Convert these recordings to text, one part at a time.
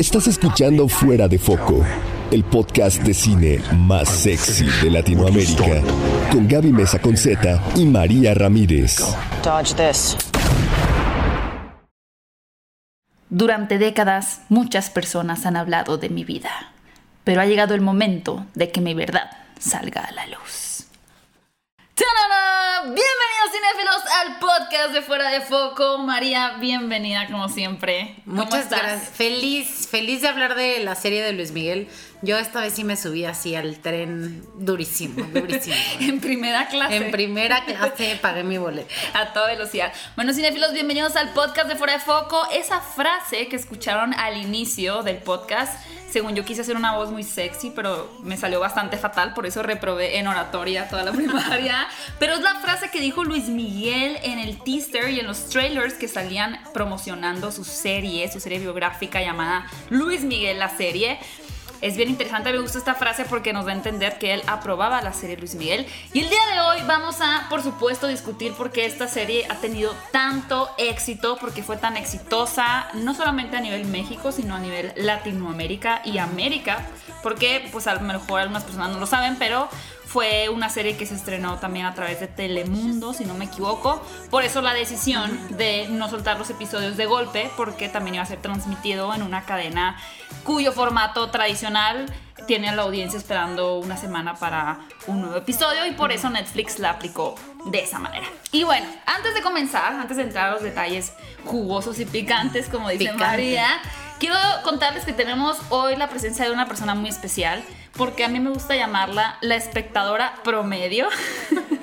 Estás escuchando Fuera de Foco, el podcast de cine más sexy de Latinoamérica, con Gaby Mesa Conceta y María Ramírez. Dodge this. Durante décadas, muchas personas han hablado de mi vida, pero ha llegado el momento de que mi verdad salga a la luz. ¡Tarara! Bienvenidos cinéfilos al podcast de Fuera de Foco. María, bienvenida como siempre. ¿Cómo Muchas estás? gracias. Feliz, feliz de hablar de la serie de Luis Miguel. Yo esta vez sí me subí así al tren durísimo, durísimo. En primera clase. en primera clase pagué mi boleto. A toda velocidad. Bueno, cinéfilos, bienvenidos al podcast de Fuera de Foco. Esa frase que escucharon al inicio del podcast, según yo quise hacer una voz muy sexy, pero me salió bastante fatal, por eso reprobé en oratoria toda la primaria. Pero es la frase que dijo Luis Miguel en el teaser y en los trailers que salían promocionando su serie, su serie biográfica llamada Luis Miguel la serie. Es bien interesante, me gusta esta frase porque nos da a entender que él aprobaba la serie Luis Miguel. Y el día de hoy vamos a, por supuesto, discutir por qué esta serie ha tenido tanto éxito, porque fue tan exitosa, no solamente a nivel México, sino a nivel Latinoamérica y América. Porque, pues a lo mejor algunas personas no lo saben, pero fue una serie que se estrenó también a través de Telemundo, si no me equivoco. Por eso la decisión de no soltar los episodios de golpe, porque también iba a ser transmitido en una cadena cuyo formato tradicional tiene a la audiencia esperando una semana para un nuevo episodio y por eso Netflix la aplicó de esa manera. Y bueno, antes de comenzar, antes de entrar a los detalles jugosos y picantes, como dice Picante. María, quiero contarles que tenemos hoy la presencia de una persona muy especial, porque a mí me gusta llamarla la espectadora promedio.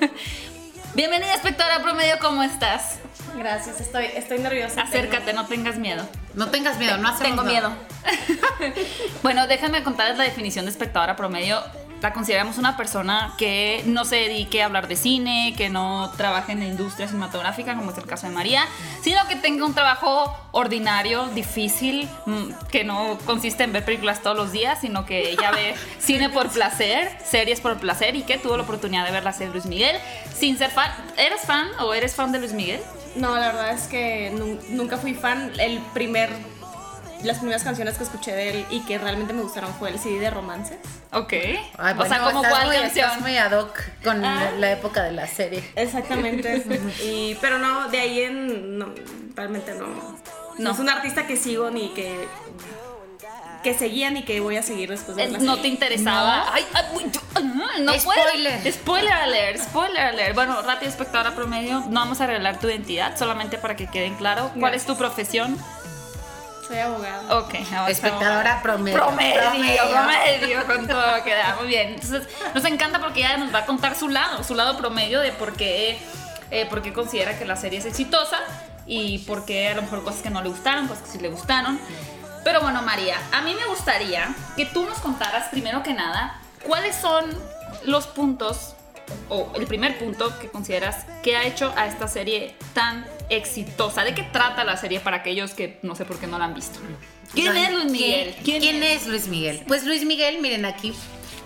Bienvenida espectadora promedio, ¿cómo estás? Gracias, estoy, estoy nerviosa. Acércate, no tengas miedo. No tengas miedo, no hacemos Tengo nada. miedo. bueno, déjame contarles la definición de espectadora promedio. La consideramos una persona que no se dedique a hablar de cine, que no trabaje en la industria cinematográfica, como es el caso de María, sino que tenga un trabajo ordinario, difícil, mm, que no consiste en ver películas todos los días, sino que ella ve cine por placer, series por placer y que tuvo la oportunidad de ver la serie de Luis Miguel sin ser fan. ¿Eres fan o eres fan de Luis Miguel? No, la verdad es que nu- nunca fui fan. El primer, las primeras canciones que escuché de él y que realmente me gustaron fue el CD de Romances. Ok. Ay, o sea, como cuál muy, canción. estás muy ad hoc con Ah. la época de la serie. Exactamente. y, pero no, de ahí en. No, realmente no. No. No es un artista que sigo ni que. que seguía ni que voy a seguir después de Eh, la no serie. te interesaba. Ay, ay, uy, yo- ah, no Spoiler. puedo. Spoiler alert, spoiler alert. Bueno, rápido espectadora promedio, no vamos a revelar tu identidad, solamente para que queden claro. ¿Cuál es tu profesión? Soy abogado. Ok, a- Espectadora promedio. Promedio, Promedio. promedio, con todo queda muy bien. Entonces, nos encanta porque ella nos va a contar su lado, su lado promedio de por qué, eh, por qué considera que la serie es exitosa y por qué a lo mejor cosas que no le gustaron, cosas que sí le gustaron. Pero bueno, María, a mí me gustaría que tú nos contaras primero que nada cuáles son los puntos o el primer punto que consideras que ha hecho a esta serie tan exitosa. ¿De qué trata la serie para aquellos que no sé por qué no la han visto? ¿Quién es Luis Miguel? ¿Quién, quién es Luis Miguel? Pues Luis Miguel, miren aquí.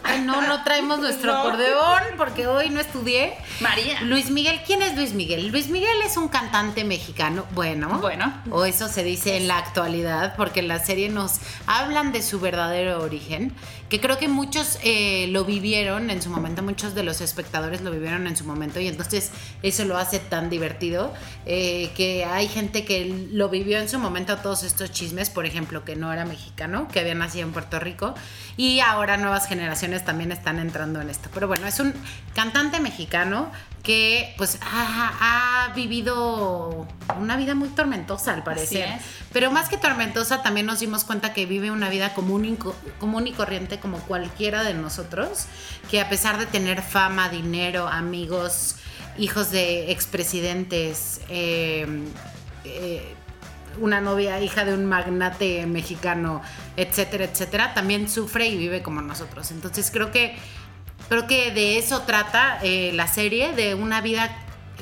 Ay, no, no traemos nuestro acordeón porque hoy no estudié. María. Luis Miguel, ¿quién es Luis Miguel? Luis Miguel es un cantante mexicano, bueno. Bueno. O eso se dice en la actualidad, porque en la serie nos hablan de su verdadero origen, que creo que muchos eh, lo vivieron en su momento, muchos de los espectadores lo vivieron en su momento, y entonces eso lo hace tan divertido, eh, que hay gente que lo vivió en su momento todos estos chismes, por ejemplo, que no era mexicano, que había nacido en Puerto Rico, y ahora nuevas generaciones también están entrando en esto. Pero bueno, es un cantante mexicano que pues ha, ha vivido una vida muy tormentosa al parecer. Pero más que tormentosa, también nos dimos cuenta que vive una vida común y, co- común y corriente como cualquiera de nosotros, que a pesar de tener fama, dinero, amigos, hijos de expresidentes, eh, eh, una novia, hija de un magnate mexicano, etcétera, etcétera, también sufre y vive como nosotros. Entonces creo que creo que de eso trata eh, la serie, de una vida,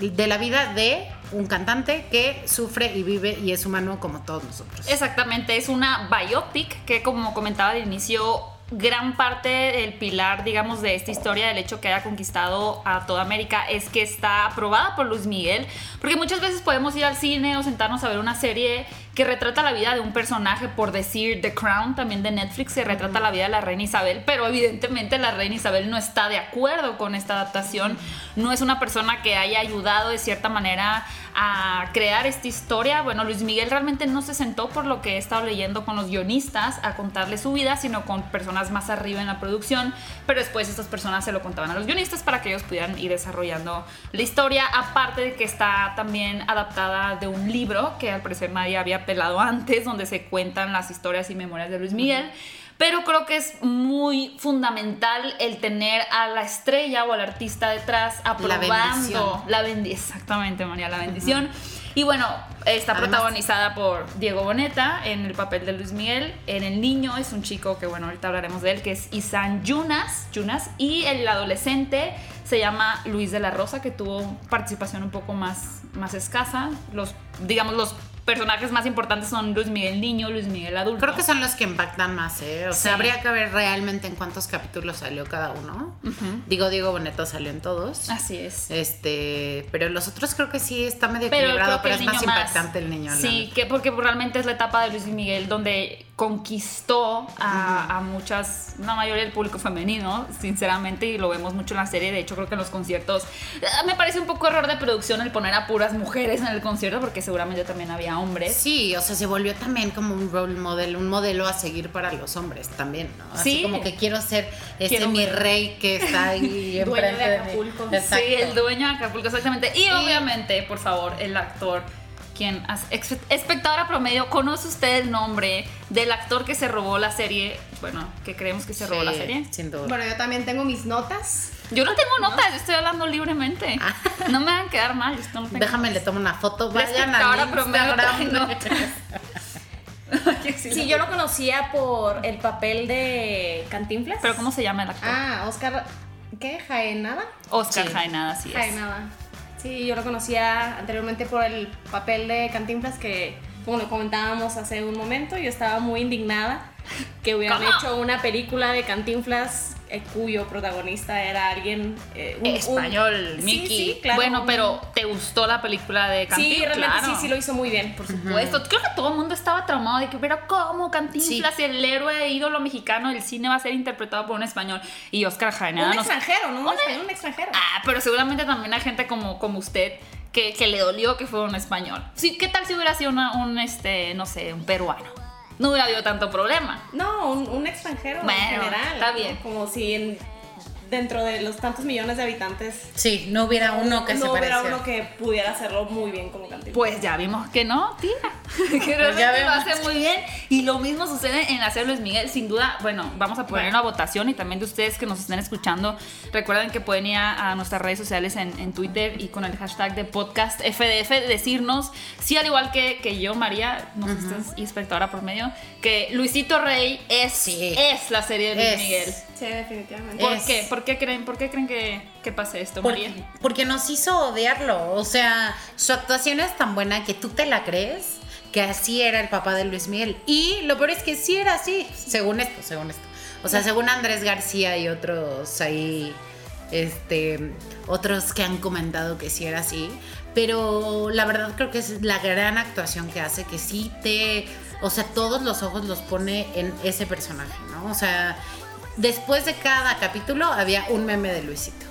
de la vida de un cantante que sufre y vive y es humano como todos nosotros. Exactamente, es una biopic que como comentaba al inicio, gran parte del pilar, digamos, de esta historia, del hecho que haya conquistado a toda América, es que está aprobada por Luis Miguel. Porque muchas veces podemos ir al cine o sentarnos a ver una serie que retrata la vida de un personaje, por decir The Crown, también de Netflix, se retrata la vida de la reina Isabel, pero evidentemente la reina Isabel no está de acuerdo con esta adaptación, no es una persona que haya ayudado de cierta manera a crear esta historia. Bueno, Luis Miguel realmente no se sentó por lo que he estado leyendo con los guionistas a contarle su vida, sino con personas más arriba en la producción, pero después estas personas se lo contaban a los guionistas para que ellos pudieran ir desarrollando la historia, aparte de que está también adaptada de un libro que al parecer nadie había pelado antes, donde se cuentan las historias y memorias de Luis Miguel. Pero creo que es muy fundamental el tener a la estrella o al artista detrás aprobando la bendición. Exactamente, María, la bendición. Y bueno, está protagonizada por Diego Boneta en el papel de Luis Miguel. En el niño es un chico que, bueno, ahorita hablaremos de él, que es Isan Yunas. Yunas y el adolescente se llama Luis de la Rosa, que tuvo participación un poco más, más escasa. Los, digamos, los personajes más importantes son Luis Miguel niño, Luis Miguel adulto. Creo que son los que impactan más, ¿eh? O sea, habría que ver realmente en cuántos capítulos salió cada uno. Digo, Diego Boneto salió en todos. Así es. Este, pero los otros creo que sí está medio equilibrado, pero es más impactante el niño. Sí, que porque realmente es la etapa de Luis Miguel donde conquistó a, a, muchas, una mayoría del público femenino, sinceramente, y lo vemos mucho en la serie. De hecho, creo que en los conciertos ah, me parece un poco error de producción el poner a puras mujeres en el concierto, porque seguramente también había hombres. Sí, o sea, se volvió también como un role model, un modelo a seguir para los hombres también, ¿no? Así sí. como que quiero ser ese mi rey que está ahí dueño de Acapulco. Sí, el dueño de Acapulco, exactamente. Y, y obviamente, por favor, el actor quien, espectadora promedio, ¿conoce usted el nombre del actor que se robó la serie? Bueno, que creemos que se robó la serie. Sin duda. Bueno, yo también tengo mis notas. Yo no tengo notas, yo estoy hablando libremente. Ah. No me van a quedar mal. Yo no tengo Déjame, le tomo una foto. Vayan a Instagram. sí, yo lo conocía por el papel de Cantinflas. ¿Pero cómo se llama el actor? Ah, Oscar. ¿Qué? ¿Jaenada? Oscar Jaenada, sí. Jaenada. Sí, yo lo conocía anteriormente por el papel de Cantinflas que, como lo comentábamos hace un momento, yo estaba muy indignada que hubieran hecho una película de Cantinflas eh, cuyo protagonista era alguien eh, español, Mickey. Sí, claro, bueno, pero ¿te gustó la película de Cantinflas? Sí, realmente sí, sí lo hizo muy bien. Por supuesto. Creo que todo el mundo estaba traumado de que, pero ¿cómo Cantinflas, el héroe ídolo mexicano del cine, va a ser interpretado por un español? Y Oscar Jaenada. Un extranjero, ¿no? Un, español, un extranjero. Ah, pero seguramente también hay gente como, como usted que, que, le dolió que fuera un español. Sí, ¿qué tal si hubiera sido un, este, no sé, un peruano? No hubiera habido tanto problema. No, un, extranjero en general. Está bien. Como si en dentro de los tantos millones de habitantes. Sí, no hubiera uno que no se hubiera uno que pudiera hacerlo muy bien como Cantinflas. Pues ya vimos que no, tía. que realmente pues lo hace muy bien. Y lo mismo sucede en hacer Luis Miguel. Sin duda, bueno, vamos a poner una votación y también de ustedes que nos estén escuchando. Recuerden que pueden ir a, nuestras redes sociales en, Twitter y con el hashtag de podcast FDF decirnos si al igual que, que yo, María, nos estás espectadora por medio, que Luisito Rey es, es la serie de Luis Miguel. Sí, definitivamente. ¿Por qué? ¿Por qué creen, por qué creen que, que pase esto, María? Porque nos hizo odiarlo. O sea, su actuación es tan buena que tú te la crees que así era el papá de Luis Miguel. Y lo peor es que sí era así, según esto, según esto. O sea, según Andrés García y otros ahí, este, otros que han comentado que sí era así. Pero la verdad creo que es la gran actuación que hace, que sí te, o sea, todos los ojos los pone en ese personaje, ¿no? O sea, después de cada capítulo había un meme de Luisito.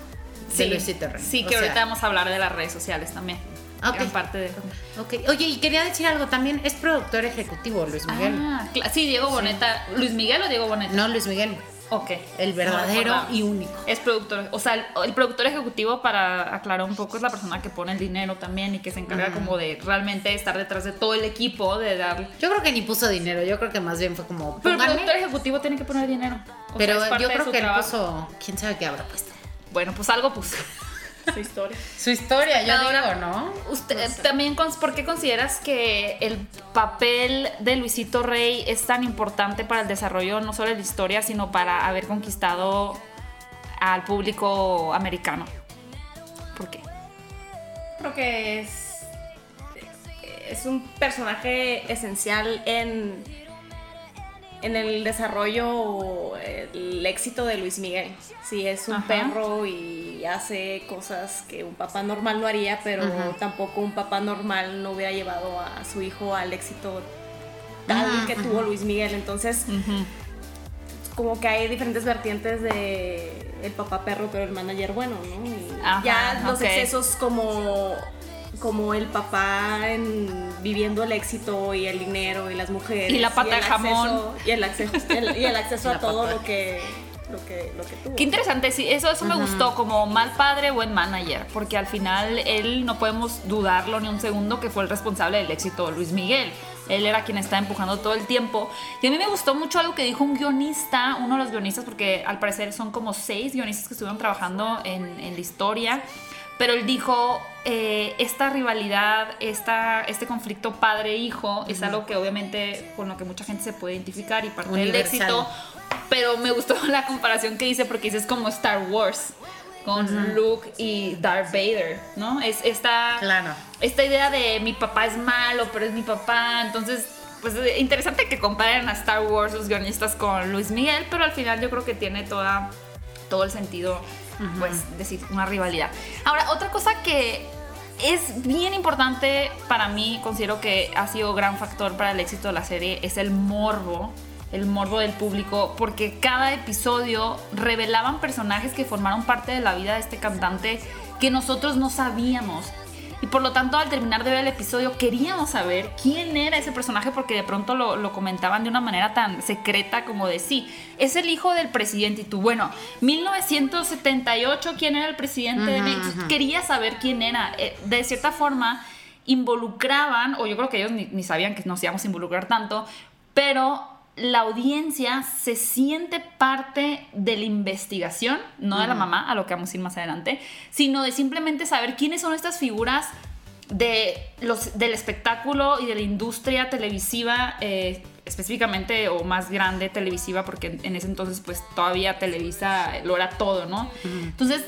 Sí, de Luisito Rey. Sí, que ahorita vamos a hablar de las redes sociales también. Okay. parte de okay. Oye, y quería decir algo también, es productor ejecutivo Luis Miguel. Ah, sí, Diego Boneta. ¿Luis Miguel o Diego Boneta? No, Luis Miguel. Ok. El verdadero y único. Es productor. O sea, el, productor ejecutivo, para aclarar un poco, es la persona que pone el dinero también y que se encarga como de realmente estar detrás de todo el equipo, de darle. Yo creo que ni puso dinero, yo creo que más bien fue como. Pero el productor ejecutivo tiene que poner dinero. Pero yo creo que él puso. ¿Quién sabe qué habrá puesto? Bueno, pues algo puso. Su historia. Su historia, yo digo, ¿no? Usted, también, ¿por qué consideras que el papel de Luisito Rey es tan importante para el desarrollo no solo de la historia, sino para haber conquistado al público americano? ¿Por qué? Creo que es, es un personaje esencial en en el desarrollo, el éxito de Luis Miguel. Sí, es un Ajá. perro y hace cosas que un papá normal no haría, pero tampoco un papá normal no hubiera llevado a su hijo al éxito tal que tuvo Luis Miguel. Entonces, como que hay diferentes vertientes de el papá perro, pero el manager bueno, ¿no? Y Ajá, ya los excesos como como el papá en, viviendo el éxito y el dinero y las mujeres Y la pata el de jamón. acceso- y el acceso y el, y el acceso a todo pata. lo que lo que lo que tuvo Qué interesante, sí, eso, eso me gustó, como mal padre, buen manager, porque al final él no podemos dudarlo ni un segundo que fue el responsable del éxito de Luis Miguel. Él era quien está empujando todo el tiempo. Y a mí me gustó mucho algo que dijo un guionista, uno de los guionistas, porque al parecer son como seis guionistas que estuvieron trabajando en, en la historia. Pero él dijo, eh, esta rivalidad, esta, este conflicto padre-hijo es algo que obviamente con lo que mucha gente se puede identificar y parte del Universal. éxito. Pero me gustó la comparación que hice porque dices como Star Wars con Luke y Darth Vader, ¿no? Es esta, Claro. esta idea de mi papá es malo, pero es mi papá. Entonces, pues es interesante que comparen a Star Wars los guionistas con Luis Miguel, pero al final yo creo que tiene toda, todo el sentido, pues, decir una rivalidad. Ahora, otra cosa que es bien importante para mí, considero que ha sido gran factor para el éxito de la serie, es el morbo, el morbo del público, porque cada episodio revelaban personajes que formaron parte de la vida de este cantante que nosotros no sabíamos. Y por lo tanto, al terminar de ver el episodio, queríamos saber quién era ese personaje porque de pronto lo, lo comentaban de una manera tan secreta como de sí, es el hijo del presidente. Y tú, bueno, 1978, ¿quién era el presidente de México? Quería saber quién era. Eh, De cierta forma, involucraban, o yo creo que ellos ni, ni sabían que nos íbamos a involucrar tanto, pero la audiencia se siente parte de la investigación, no de la mamá, a lo que vamos a ir más adelante, sino de simplemente saber quiénes son estas figuras de los, del espectáculo y de la industria televisiva, eh, específicamente o más grande televisiva, porque en, en ese entonces pues todavía Televisa lo era todo, ¿no? Entonces,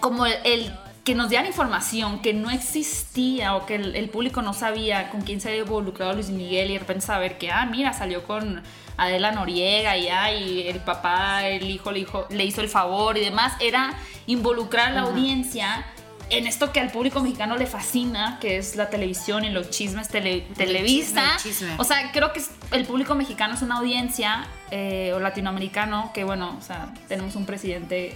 como el, el que nos dieran información que no existía o que el, el público no sabía con quién se había involucrado Luis Miguel y de repente saber que, ah, mira, salió con Adela Noriega y, ah, y el papá, el hijo le, hijo le hizo el favor y demás, era involucrar a la audiencia en esto que al público mexicano le fascina, que es la televisión y los chismes tele- Televisa. chisme, el chisme. O sea, creo que el público mexicano es una audiencia, eh, o latinoamericano, que bueno, o sea, tenemos un presidente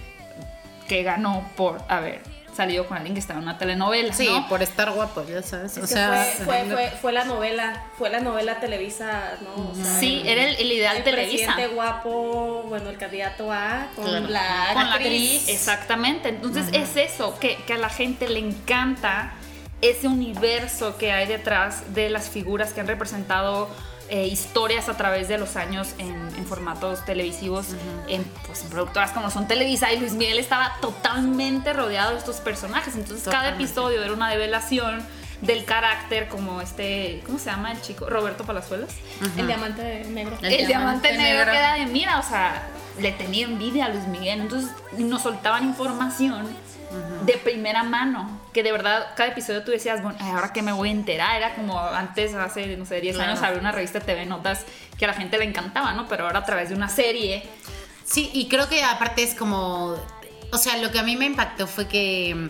que ganó por haber salido con alguien que estaba en una telenovela, Sí, ¿no? por estar guapo, ya sabes. Es o sea, fue, fue, fue, fue la novela, fue la novela Televisa, ¿no? O sea, Sí, era el, el ideal el Televisa. presidente guapo, bueno, el candidato A con Claro. la Con la actriz. actriz. Exactamente. Entonces es eso, que, que a la gente le encanta ese universo que hay detrás de las figuras que han representado eh, historias a través de los años en, en formatos televisivos, en, pues, en productoras como son Televisa y Luis Miguel estaba totalmente rodeado de estos personajes. Entonces cada episodio era una develación del carácter como este, ¿cómo se llama el chico? Roberto Palazuelos. El diamante negro. El El, diamante, diamante negro, negro. que era de mira, o sea, le tenía envidia a Luis Miguel. Entonces nos soltaban información de primera mano. Que de verdad, cada episodio tú decías, bueno, ahora que me voy a enterar. Era como antes, hace, no sé, 10 Claro. años, había una revista TV Notas que a la gente le encantaba, ¿no? Pero ahora a través de una serie. Sí, y creo que aparte es como, o sea, lo que a mí me impactó fue que mm,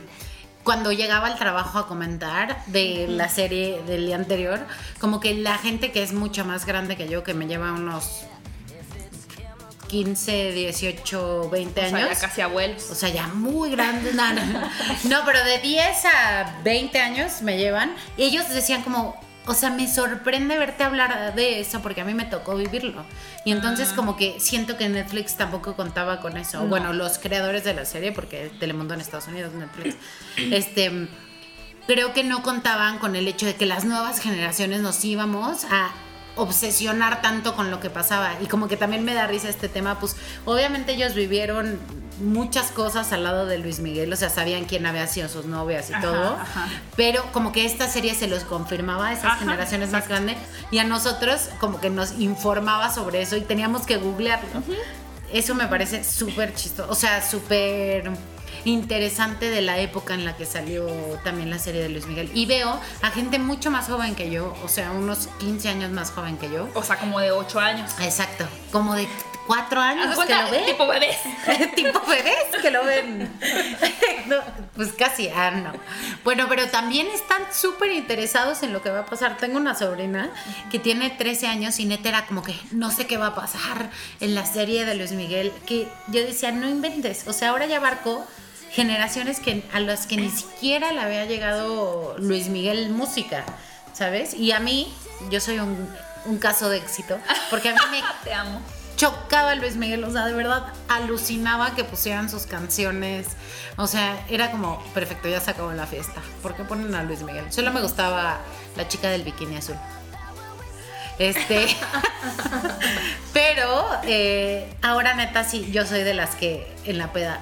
cuando llegaba al trabajo a comentar de la serie del día anterior, como que la gente que es mucho más grande que yo, que me lleva unos 15, 18, 20 O sea, años. ya casi abuelos. O sea, ya muy grandes. No, no, pero de 10 a 20 años me llevan. Y ellos decían como, o sea, me sorprende verte hablar de eso porque a mí me tocó vivirlo. Y entonces como que siento que Netflix tampoco contaba con eso. No. Bueno, los creadores de la serie, porque Telemundo en Estados Unidos, Netflix, este... Creo que no contaban con el hecho de que las nuevas generaciones nos íbamos a obsesionar tanto con lo que pasaba. Y como que también me da risa este tema pues obviamente ellos vivieron muchas cosas al lado de Luis Miguel o sea sabían quién había sido sus novias y Ajá, todo ajá. pero como que esta serie se los confirmaba a esas Ajá, generaciones más grandes y a nosotros como que nos informaba sobre eso y teníamos que googlearlo. Eso me parece súper chistoso o sea súper interesante de la época en la que salió también la serie de Luis Miguel. Y veo a gente mucho más joven que yo, o sea, unos 15 años más joven que yo. O sea, como de 8 años. Exacto, como de cuatro años que lo ven. Tipo bebés. tipo bebés que lo ven. No, pues casi, ah, no. Bueno, pero también están súper interesados en lo que va a pasar. Tengo una sobrina que tiene 13 años y neta era como que no sé qué va a pasar en la serie de Luis Miguel. Que yo decía, no inventes. O sea, ahora ya abarcó generaciones que, a las que ni siquiera le había llegado Luis Miguel música, ¿sabes? Y a mí, yo soy un, un caso de éxito, porque a mí me Te amo. chocaba Luis Miguel, o sea, de verdad alucinaba que pusieran sus canciones. O sea, era como, perfecto, ya se acabó la fiesta. ¿Por qué ponen a Luis Miguel? Solo me gustaba la chica del bikini azul. Este. Pero eh, ahora neta sí, yo soy de las que en la peda.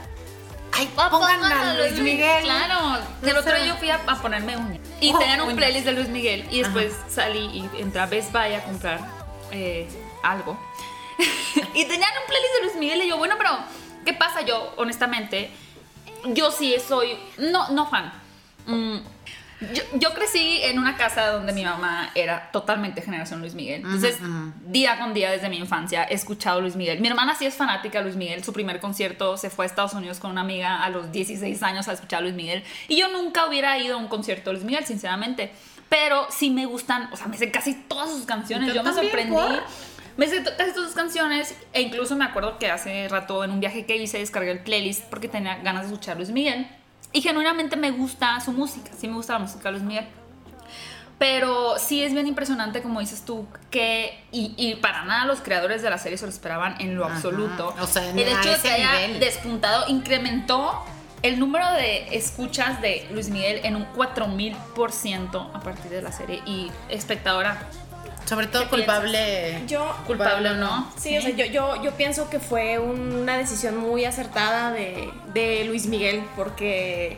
Ay, pongan a Luis Miguel. Claro. El otro día yo fui a, a ponerme uña. Y Oh, tenían un uñas. playlist de Luis Miguel. Y después salí y entré a Best Buy a comprar eh, algo. y tenían un playlist de Luis Miguel. Y yo, bueno, pero ¿qué pasa? Yo, honestamente, yo sí soy. No, no fan. Mm, yo, yo crecí en una casa donde mi mamá era totalmente generación Luis Miguel. Entonces, día con día desde mi infancia he escuchado Luis Miguel. Mi hermana sí es fanática de Luis Miguel. Su primer concierto se fue a Estados Unidos con una amiga a los 16 años a escuchar a Luis Miguel. Y yo nunca hubiera ido a un concierto de Luis Miguel, sinceramente. Pero sí me gustan, o sea, me sé casi todas sus canciones. Yo Yo, me sorprendí. ¿por? Me sé casi todas sus canciones e incluso me acuerdo que hace rato en un viaje que hice descargué el playlist porque tenía ganas de escuchar Luis Miguel y genuinamente me gusta su música, sí me gusta la música de Luis Miguel. Pero sí es bien impresionante, como dices tú, que. Y, y para nada los creadores de la serie se lo esperaban en lo Ajá. absoluto. O sea, el hecho de que haya nivel. despuntado incrementó el número de escuchas de Luis Miguel en un 4000% a partir de la serie. Y espectadora, Sobre todo ¿Qué culpable. Yo, culpable o no. sí, o sea, yo, yo, yo pienso que fue una decisión muy acertada de, de Luis Miguel porque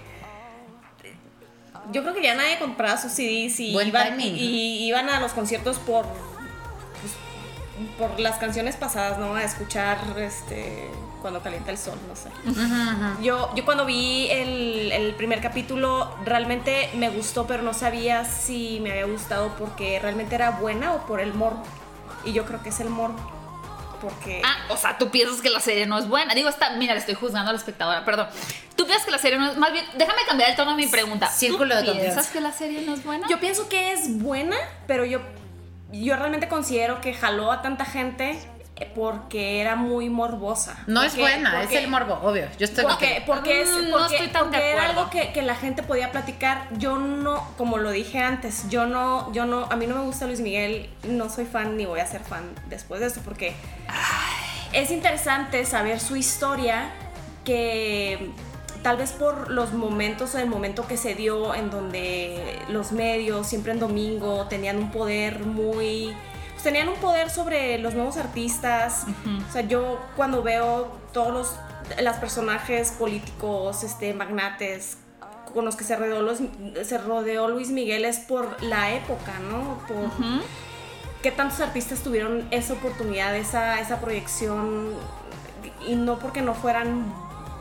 yo creo que ya nadie compraba sus CDs y, Buen iban, timing. y iban a los conciertos por pues, por las canciones pasadas, ¿no? A escuchar este cuando calienta el sol, no sé. Yo, yo cuando vi el, el primer capítulo realmente me gustó, pero no sabía si me había gustado porque realmente era buena o por el morbo. Y yo creo que es el morbo. Porque... Ah, o sea, tú piensas que la serie no es buena. Digo, está, mira, le estoy juzgando a la espectadora, perdón. Tú piensas que la serie no es. Más bien, déjame cambiar el tono de mi pregunta. Círculo de ¿Tú piensas confianza. que la serie no es buena? Yo pienso que es buena, pero yo, yo realmente considero que jaló a tanta gente porque era muy morbosa. No es buena, porque- es el morbo, obvio. Yo estoy Porque, porque, es, Mm, no porque, estoy tan de porque era algo que, que la gente podía platicar. Yo no, como lo dije antes, yo no, yo no, a mí no me gusta Luis Miguel, no soy fan ni voy a ser fan después de esto, porque es interesante saber su historia que tal vez por los momentos o el momento que se dio en donde los medios siempre en domingo tenían un poder muy tenían un poder sobre los nuevos artistas. O sea yo cuando veo todos los las personajes políticos este magnates con los que se rodeó, los- se rodeó Luis Miguel es por la época, ¿no? Por, qué tantos artistas tuvieron esa oportunidad, esa, esa proyección, y no porque no fueran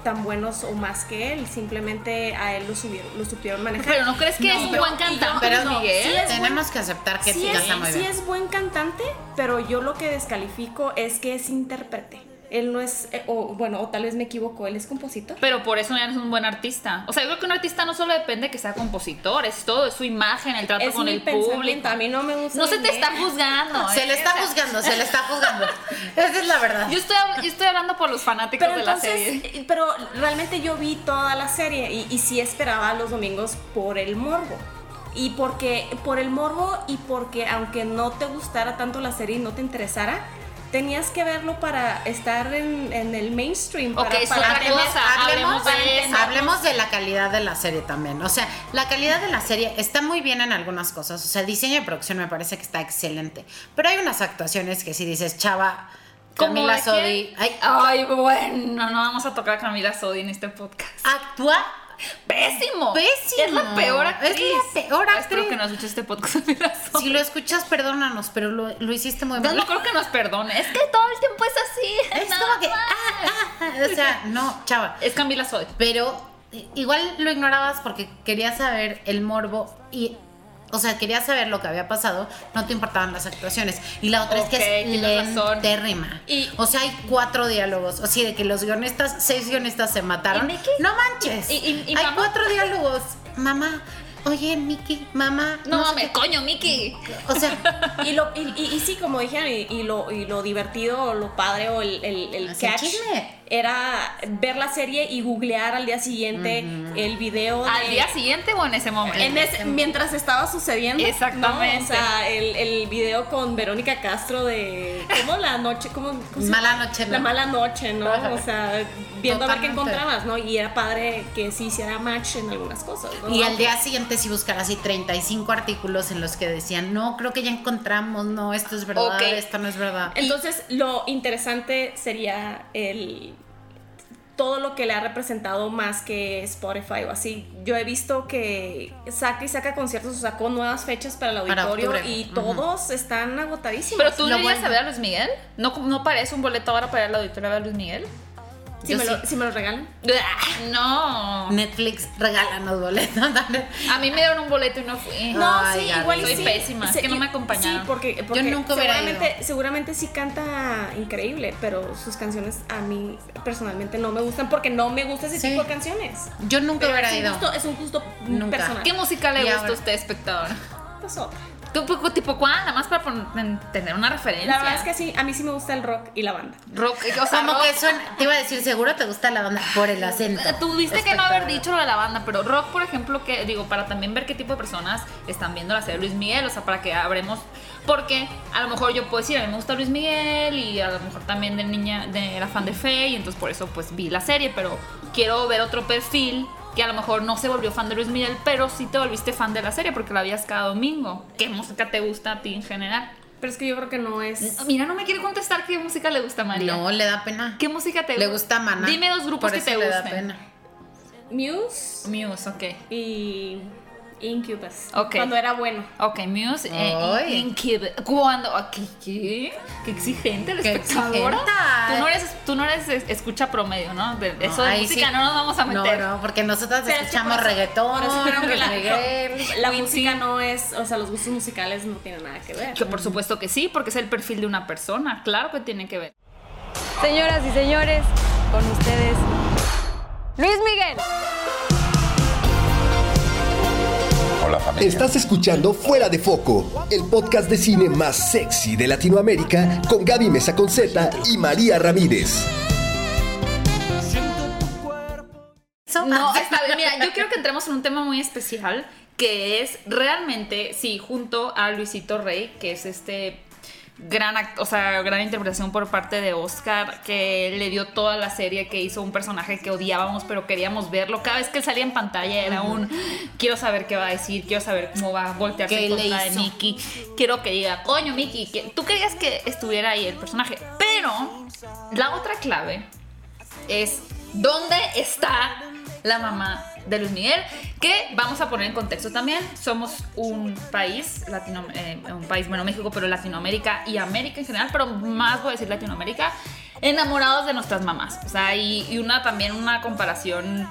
tan buenos o más que él, simplemente a él lo, subieron, lo supieron manejar. Pero ¿no crees que No, es un buen cantante Pero no, Miguel? sí es Tenemos que aceptar que sí, sí, es, muy sí bien. es buen cantante, pero yo lo que descalifico es que es intérprete. Él no es, eh, o bueno, o tal vez me equivoco, él es compositor. Pero por eso ya no es un buen artista. O sea, yo creo que un artista no solo depende de que sea compositor, es todo, es su imagen, el trato Es con el público. a mí no me gusta No se te está juzgando. Se ¿eh? le está O sea, juzgando, se le está juzgando. Esa es la verdad. Yo estoy, yo estoy hablando por los fanáticos Pero de la entonces, serie. eh, pero realmente yo vi toda la serie y, y sí esperaba los domingos por el morbo. Y porque, por el morbo y porque aunque no te gustara tanto la serie y no te interesara, tenías que verlo para estar en, en el mainstream. Ok, para, es para otra tener- cosa, hablemos de eso. entender- Hablemos de la calidad de la serie también. O sea, la calidad de la serie está muy bien en algunas cosas. O sea, el diseño de producción me parece que está excelente. Pero hay unas actuaciones que si dices, chava, ¿Cómo Camila de Sodi, ay, Ay, bueno, no vamos a tocar a Camila Sodi en este podcast. actúa Pésimo. Pésimo. Es la peor actriz. Es la peor Ay, Espero actriz. que no escuches este podcast. Si lo escuchas, perdónanos, pero lo, lo hiciste muy mal. no creo que nos perdone. Es que todo el tiempo es así. es nada como que, ah, ah, ah. o sea, no, chava. Es Camila Sodi. Pero igual lo ignorabas porque querías saber el morbo y o sea, querías saber lo que había pasado, no te importaban las actuaciones. Y la otra es que es lentérrima. Y- o sea, hay cuatro diálogos. O sea, de que los guionistas, seis guionistas se mataron. ¿Y? No manches. ¿Y- y- y hay mamá? cuatro diálogos. Mamá, oye, Mickey, mamá. No, me qué. coño, Mickey. O sea, Y, lo, y, y- y sí, como dijeron, y, y lo, y lo divertido, o lo padre, o el, catch, chisme. era ver la serie y googlear al día siguiente el video. ¿Al de- día siguiente o en ese momento? En ese- mientras estaba sucediendo. Exactamente. ¿no? O sea, el, el video con Verónica Castro de. ¿Cómo la noche? ¿Cómo, cómo se- Mala noche, ¿no? La mala noche, ¿no? O sea, viendo a ver qué encontrabas, ¿no? Y era padre que sí hiciera match en algunas cosas, ¿no? y al día siguiente si buscar así 35 artículos en los que decían, no, creo que ya encontramos, no, esto es verdad, Ok. esto no es verdad. Entonces, lo interesante sería el todo lo que le ha representado más que Spotify o así. Yo he visto que saca y saca conciertos, o sacó nuevas fechas para el auditorio y todos están agotadísimos. Pero tú le irías bueno. a ver a Luis Miguel. ¿No, no parece un boleto ahora para ir al auditorio a ver a Luis Miguel? Si, yo me sí. lo, si me lo regalan. No. Netflix regálanos boletos. A mí me dieron un boleto y no fui. No, Ay, sí, igual y Soy sí. pésima, es que no me acompañaron. Sí, porque, porque nunca hubiera seguramente, seguramente sí canta increíble, pero sus canciones a mí personalmente no me gustan porque no me gusta ese Sí. tipo de canciones. Yo nunca Pero hubiera es un ido. gusto, es un gusto Nunca. personal. ¿Qué música le gusta a usted, espectador? Pues otra. ¿Tú, tipo, tipo cuál? Nada más para tener una referencia. La verdad es que sí, a mí sí me gusta el rock y la banda. Rock, o sea, Como rock- que suena, te iba a decir, seguro te gusta la banda por el acento. Tuviste que no haber dicho lo de la banda, pero rock, por ejemplo, que digo, para también ver qué tipo de personas están viendo la serie de Luis Miguel, o sea, para que habremos, porque a lo mejor yo puedo decir, a mí me gusta Luis Miguel y a lo mejor también de niña de, era fan de Fe y entonces por eso pues vi la serie, pero quiero ver otro perfil que a lo mejor no se volvió fan de Luis Miguel, pero sí te volviste fan de la serie porque la veías cada domingo. ¿Qué música te gusta a ti en general? Pero es que yo creo que no es. Mira, no me quiere contestar qué música le gusta a María. No, le da pena. ¿Qué música te Le gusta Maná. Dime dos grupos Por que eso te le da pena. Muse Muse, ok. y Incubus. Ok. Cuando era bueno. Ok, Muse. Eh. Incubus. ¿Cuándo? Ah, ¿Qué? ¿Qué? Qué exigente espectadora. exigenta. Tú no eres, tú no eres es- escucha promedio, ¿no? De, eso de música sí. no nos vamos a meter. No, no, porque nosotras Pero es que escuchamos por eso- reggaetón, que la-. La música sí. no es. O sea, los gustos musicales no tienen nada que ver. Que por supuesto que sí, porque es el perfil de una persona. Claro que tiene que ver. Señoras y señores, con ustedes, Luis Miguel. Familia. Estás escuchando Fuera de Foco, el podcast de cine más sexy de Latinoamérica con Gaby Mesa Conceta y María Ramírez. No, pasa. está bien. Mira, yo quiero que entremos en un tema muy especial que es realmente, sí, junto a Luisito Rey, que es este gran o sea, gran interpretación por parte de Oscar, que le dio toda la serie, que hizo un personaje que odiábamos, pero queríamos verlo. Cada vez que él salía en pantalla era un quiero saber qué va a decir, quiero saber cómo va a voltearse ¿Qué en le contra de? Mickey. Quiero que diga, coño, Mickey, que tú querías que estuviera ahí el personaje. Pero la otra clave es dónde está la mamá de Luis Miguel, que vamos a poner en contexto también, somos un país, latino, eh, un país, bueno, México, pero Latinoamérica y América en general, pero más voy a decir Latinoamérica, enamorados de nuestras mamás. O sea, y, y una también una comparación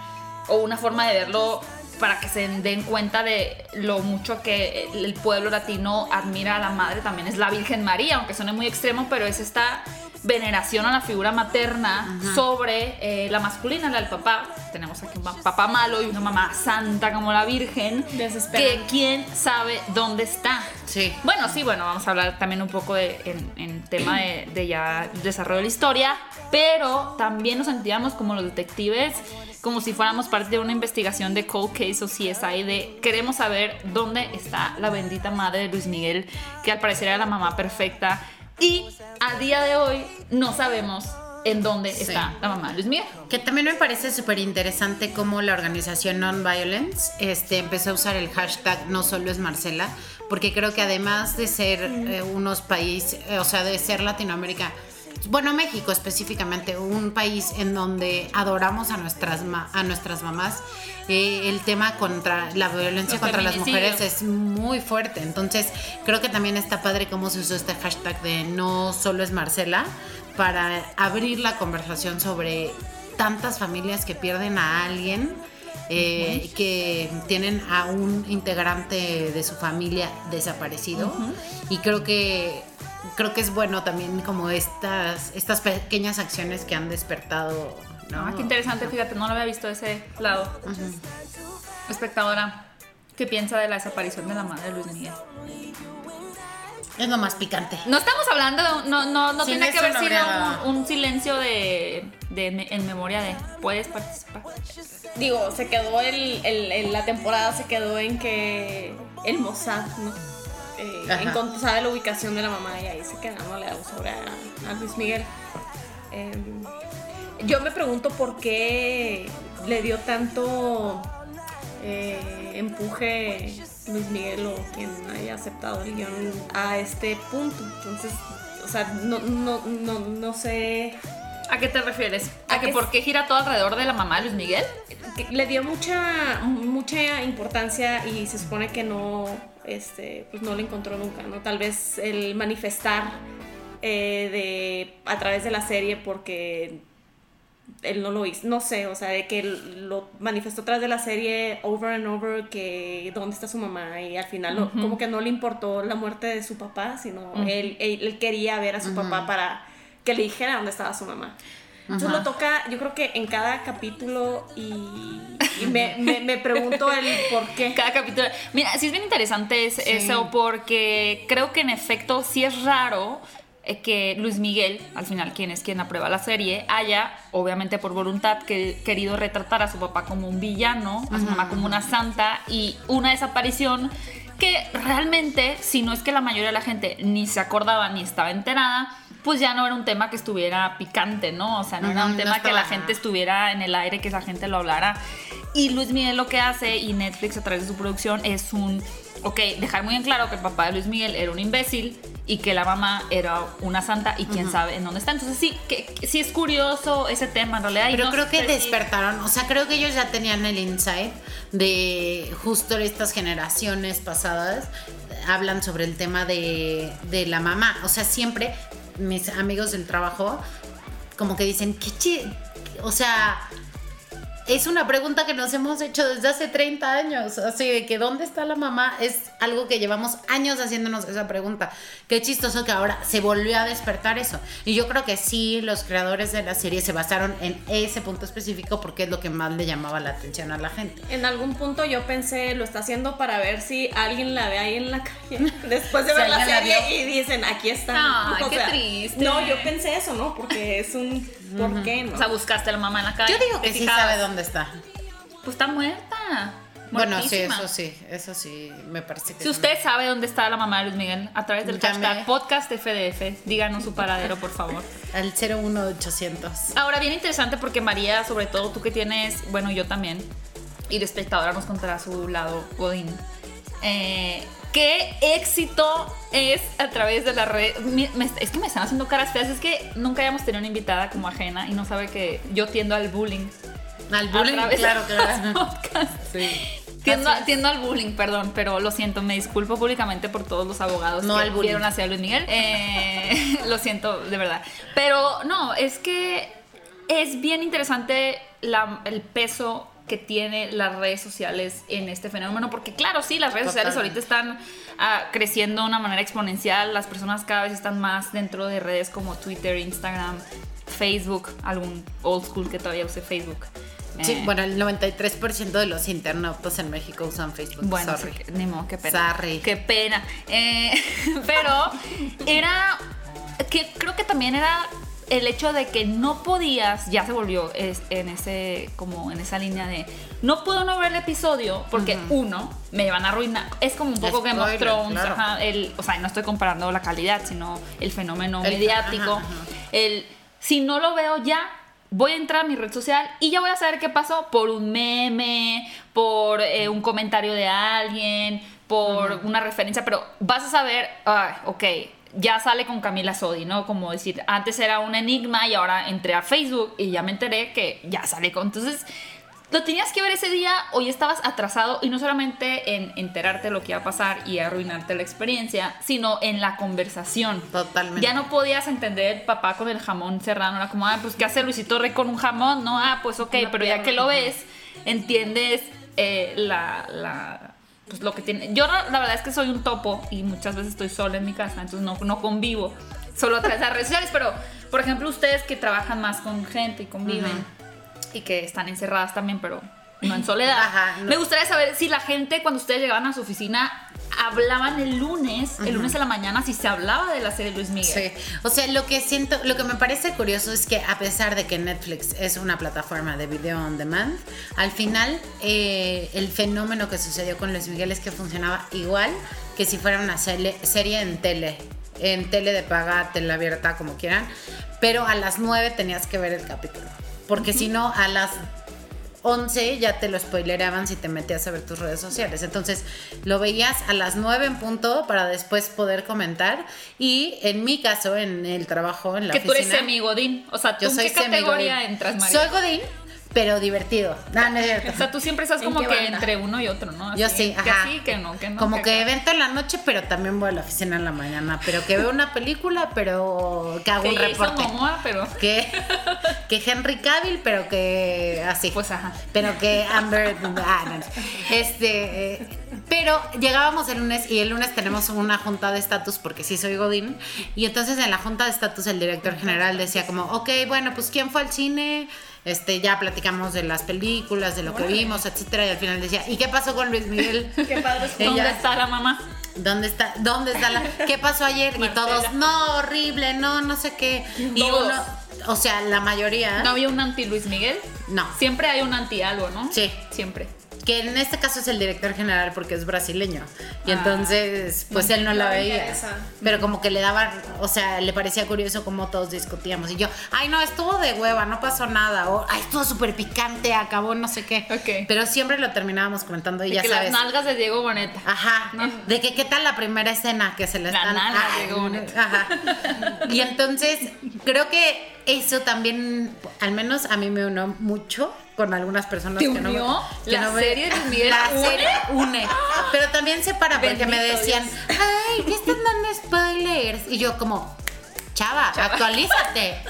o una forma de verlo para que se den cuenta de lo mucho que el pueblo latino admira a la madre también es la Virgen María, aunque suene muy extremo, pero es esta veneración a la figura materna sobre eh, la masculina, la del papá. Tenemos aquí un pa- papá malo y una mamá santa como la Virgen, que quién sabe dónde está. Sí. Bueno, sí, bueno, vamos a hablar también un poco de, en, en tema de, de ya desarrollo de la historia, pero también nos sentíamos como los detectives, como si fuéramos parte de una investigación de Cold Case o CSI, de queremos saber dónde está la bendita madre de Luis Miguel, que al parecer era la mamá perfecta, y a día de hoy no sabemos en dónde Sí. está la mamá de Luis Miguel. Que también me parece súper interesante cómo la organización Non-Violence este, empezó a usar el hashtag No Solo es Marcela, porque creo que además de ser eh, unos países, eh, o sea, de ser Latinoamérica, bueno, México específicamente, un país en donde adoramos a nuestras, ma- a nuestras mamás, eh, el tema contra la violencia Los contra las mujeres es muy fuerte. Entonces, creo que también está padre cómo se usó este hashtag de No Solo es Marcela para abrir la conversación sobre tantas familias que pierden a alguien eh, que tienen a un integrante de su familia desaparecido. Y creo que creo que es bueno también como estas, estas pequeñas acciones que han despertado. ¿no? Ah, qué interesante, fíjate, no lo había visto de ese lado. Espectadora, ¿qué piensa de la desaparición de la madre de Luis Miguel? Es lo más picante. No estamos hablando de un- no, no, no tiene que haber sido un, un silencio de, de en memoria de puedes participar. Digo, se quedó el, el- el- la temporada se quedó en que el Mossad, ¿no? Eh, encontró- sabe la ubicación de la mamá y ahí se quedó le sobre a, a Luis Miguel. Eh, yo me pregunto por qué le dio tanto eh, empuje Luis Miguel o quien haya aceptado el guion a este punto. Entonces, o sea, no, no, no, no sé ¿A qué te refieres? ¿A, ¿A que qué por qué gira todo alrededor de la mamá de Luis Miguel? que le dio mucha mucha importancia y se supone que no este pues no le encontró nunca no tal vez el manifestar eh, de a través de la serie porque él no lo hizo no sé o sea de que él lo manifestó a través de la serie over and over que dónde está su mamá y al final lo- como que no le importó la muerte de su papá sino él, él, él quería ver a su papá para que le dijera dónde estaba su mamá entonces lo toca, yo creo que en cada capítulo y, y me, me- me pregunto el por qué. Cada capítulo. Mira, sí es bien interesante es- eso porque creo que en efecto sí es raro eh, que Luis Miguel, al final quien es quien aprueba la serie, haya, obviamente por voluntad, que, querido retratar a su papá como un villano, a su mamá como una santa y una desaparición que realmente, si no es que la mayoría de la gente ni se acordaba ni estaba enterada, pues ya no era un tema que estuviera picante, ¿no? O sea, no era un no tema que la gente estuviera en el aire, que la gente lo hablara. Y Luis Miguel lo que hace, y Netflix a través de su producción, es un, ok, dejar muy en claro que el papá de Luis Miguel era un imbécil y que la mamá era una santa y quién sabe en dónde está. Entonces sí, que, sí es curioso ese tema en realidad. Pero no creo que despertaron, o sea, creo que ellos ya tenían el insight de justo estas generaciones pasadas hablan sobre el tema de, de la mamá. O sea, siempre mis amigos del trabajo como que dicen, ¿qué chi-?" O sea, es una pregunta que nos hemos hecho desde hace 30 años. Así de que ¿dónde está la mamá? Es algo que llevamos años haciéndonos esa pregunta. Qué chistoso que ahora se volvió a despertar eso. Y yo creo que sí, los creadores de la serie se basaron en ese punto específico porque es lo que más le llamaba la atención a la gente. En algún punto yo pensé, lo está haciendo para ver si alguien la ve ahí en la calle después de Si ver la serie y dicen, aquí está. Ay, qué triste. No, yo pensé eso, ¿no? Porque es un ¿por qué, no? O sea, buscaste a la mamá en la calle. Yo digo que sí fijabas. sabe dónde está. Pues está muerta. Bueno, sí, eso sí, eso sí, me parece que Si usted sabe dónde está la mamá de Luis Miguel, a través del Llame. hashtag podcast FDF, díganos su paradero, por favor. Al 01800. Ahora, bien interesante porque María, sobre todo tú que tienes, bueno, yo también, y de espectadora nos contará su lado Godín. Eh, ¿Qué éxito es a través de la red? Es que me están haciendo caras feas, es que nunca hayamos tenido una invitada como ajena y no sabe que yo tiendo al bullying. Al bullying, claro, claro. Sí. Tiendo, tiendo al bullying, perdón, pero lo siento, me disculpo públicamente por todos los abogados No que al bullying. hacia Luis Miguel. Eh, lo siento, de verdad. Pero no, es que es bien interesante la- el peso que tiene las redes sociales en este fenómeno, porque claro, sí, las redes sociales ahorita están ah, creciendo de una manera exponencial, las personas cada vez están más dentro de redes como Twitter, Instagram, Facebook, algún old school que todavía use Facebook. Sí, Eh, bueno, el 93% de los internautas en México usan Facebook. bueno, sorry. sí, ni modo, qué pena. Sorry. Qué pena. Eh, pero era. que creo que también era el hecho de que no podías, ya se volvió es- en ese, como en esa línea de no puedo no ver el episodio porque uno, me van a arruinar. Es como un poco Game of Spoiler, Thrones, claro. ajá, el, o sea, no estoy comparando la calidad, sino el fenómeno El- mediático. ajá, ajá. El si no lo veo ya, voy a entrar a mi red social y ya voy a saber qué pasó por un meme, por eh, un comentario de alguien, por una referencia, pero vas a saber, ah, ok, ya sale con Camila Sodi, ¿no? Como decir, antes era un enigma y ahora entré a Facebook y ya me enteré que ya sale con... Entonces, lo tenías que ver ese día o ya estabas atrasado y no solamente en enterarte lo que iba a pasar y arruinarte la experiencia, sino en la conversación. Totalmente. Ya no podías entender el papá con el jamón serrano. Era como, ah, pues ¿qué hace Luisito Rey con un jamón? No, ah, pues ok, Una pero ya que lo ves, entiendes eh, la, la- pues lo que tiene. Yo la verdad es que soy un topo y muchas veces estoy sola en mi casa, entonces no, no convivo solo a través de las redes sociales, pero por ejemplo ustedes que trabajan más con gente y conviven y que están encerradas también, pero no en soledad. Ajá, no. Me gustaría saber si la gente cuando ustedes llegaban a su oficina hablaban el lunes, el lunes de la mañana, si se hablaba de la serie Luis Miguel. Sí, o sea, lo que siento, lo que me parece curioso es que a pesar de que Netflix es una plataforma de video on demand, al final eh, el fenómeno que sucedió con Luis Miguel es que funcionaba igual que si fuera una serie en tele, en tele de paga, tele abierta, como quieran, pero a las 9 tenías que ver el capítulo, porque si no, a las 11 ya te lo spoilereaban si te metías a ver tus redes sociales. Entonces lo veías a las 9 en punto para después poder comentar. Y en mi caso, en el trabajo, en la Que tú eres oficina. semi-godín. O sea, ¿tú yo en soy qué categoría entras, María? Soy Godín, pero divertido. No, no es cierto. O sea, tú siempre estás ¿En como que banda? entre uno y otro, ¿no? Yo Así, sí, que ajá. sí, que no, que no. Como que evento en la noche, pero también voy a la oficina en la mañana. Pero que veo una película, pero que hago Que un reporte. Momoa, pero... Que, que Henry Cavill, pero que así. Pues ajá. Pero que Amber. ah, no, no. Este. eh, pero llegábamos el lunes y el lunes tenemos una junta de estatus porque sí soy Godín. Y entonces en la junta de estatus el director general decía como, ok, bueno, pues ¿quién fue al cine? Este, ya platicamos de las películas, de lo que vimos, etcétera. Y al final decía, ¿y qué pasó con Luis Miguel? Qué padre es ¿Dónde está la mamá? ¿Dónde está? ¿Dónde está la? ¿Qué pasó ayer? Y todos, no, horrible, no, no sé qué. Y Todos. uno, o sea, la mayoría. ¿No había un anti Luis Miguel? No. Siempre hay un anti algo, ¿no? Sí. Siempre. Que en este caso es el director general porque es brasileño. Y Ah. entonces, pues él no la veía. Pero como que le daba, o sea, le parecía curioso cómo todos discutíamos. Y yo, ay, no, estuvo de hueva, no pasó nada. O, ay, estuvo súper picante, acabó no sé qué. Pero siempre lo terminábamos comentando y De ya que sabes. las nalgas de Diego Boneta. Ajá, No. de que qué tal la primera escena que se le La están nalga de Gonet. Ajá. Y entonces creo que eso también, al menos a mí me unió mucho con algunas personas ¿Te que no que ¿La no me- serie de Miguel La une? serie une. Pero también separa porque me decían, Dios. ay, ¿qué están dando spoilers? Y yo como, chava, actualízate.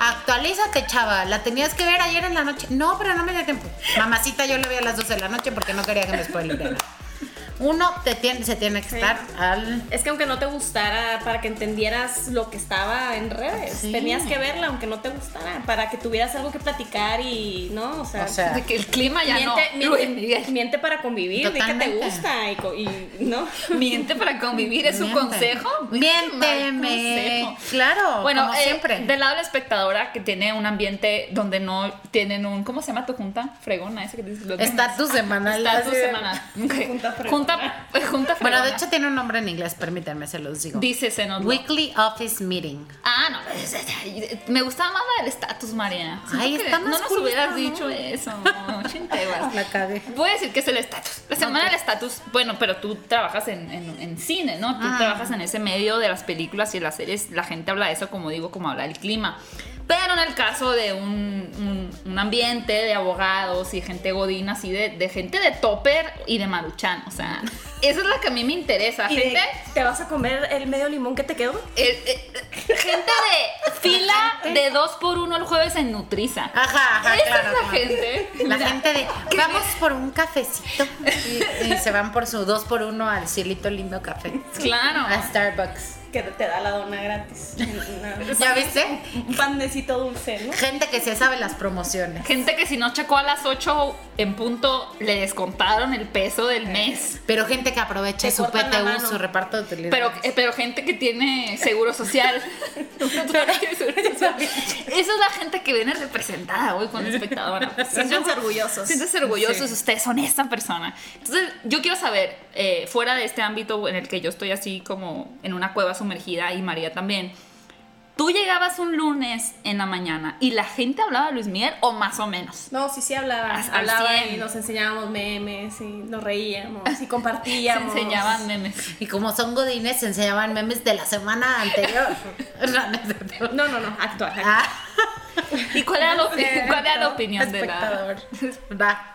Actualízate, chava. La tenías que ver ayer en la noche. No, pero no me dio tiempo. Mamacita, yo la vi a las 12 de la noche porque no quería que me spoilearan. Uno te tiene, se tiene que Sí. estar al Es que aunque no te gustara, para que entendieras lo que estaba en redes, Sí. tenías que verla aunque no te gustara, para que tuvieras algo que platicar y, ¿no? O sea, O sea, De que el clima ya miente, no. Miente, miente para convivir, di que te gusta y, ¿no? Miente para convivir, es un consejo. Miénteme. Consejo. Claro, Bueno, como eh, siempre. del lado de la espectadora que tiene un ambiente donde no tienen un. ¿Cómo se llama tu junta? Fregona, ese que dices. Estatus semanal. Estatus de- semanal. Ok. Junta fregona. Junta, eh, junta Bueno, de hecho tiene un nombre en inglés, permítanme, se los digo. Dice. Weekly Office Meeting. Ah, no. Me gustaba más la del estatus, María. Ay, está más No nos hubieras ¿no? dicho eso. La cagué. Voy a decir que es el estatus. La semana del estatus, bueno, pero tú trabajas en, en- en cine, ¿no? Tú Ah. trabajas en ese medio de las películas y las series. La gente habla de eso, como digo, como habla del clima. Pero en el caso de un, un- un ambiente de abogados y gente godín, así de, de gente de topper y de maruchan. O sea, esa es la que a mí me interesa. Y Gente, ¿Te vas a comer el medio limón que te quedó? eh, eh, gente de fila de dos por uno el jueves en Nutriza. Ajá, ajá, Esa claro. es la gente. La gente de, vamos por un cafecito. Y, y se van por su dos por uno al cielito lindo café. Claro. A Starbucks. Que te da la dona gratis. Una- ¿Ya viste? Un panecito dulce, ¿no? Gente que se sabe las promociones. Gente que si no checó a las 8 en punto, le descontaron el peso del mes. Pero gente que aprovecha Te su PTU, su reparto de utilidades. Pero, eh, pero gente que tiene seguro social. Esa es la gente que viene representada hoy con la espectadora. Siéntanse orgullosos. Siéntanse orgullosos, ustedes son esa persona. Entonces, yo quiero saber, eh, fuera de este ámbito en el que yo estoy así como en una cueva sumergida y María también, ¿tú llegabas un lunes en la mañana y la gente hablaba de Luis Miguel o más o menos? No, sí, sí hablaba. Al hablaba y nos enseñábamos memes y nos reíamos y Se compartíamos. enseñaban memes. Y como son godines, se enseñaban memes de la semana anterior. No, no. No, actual. actual. Ah, ¿Y cuál era, la cuál era la opinión de la...? espectador. Va.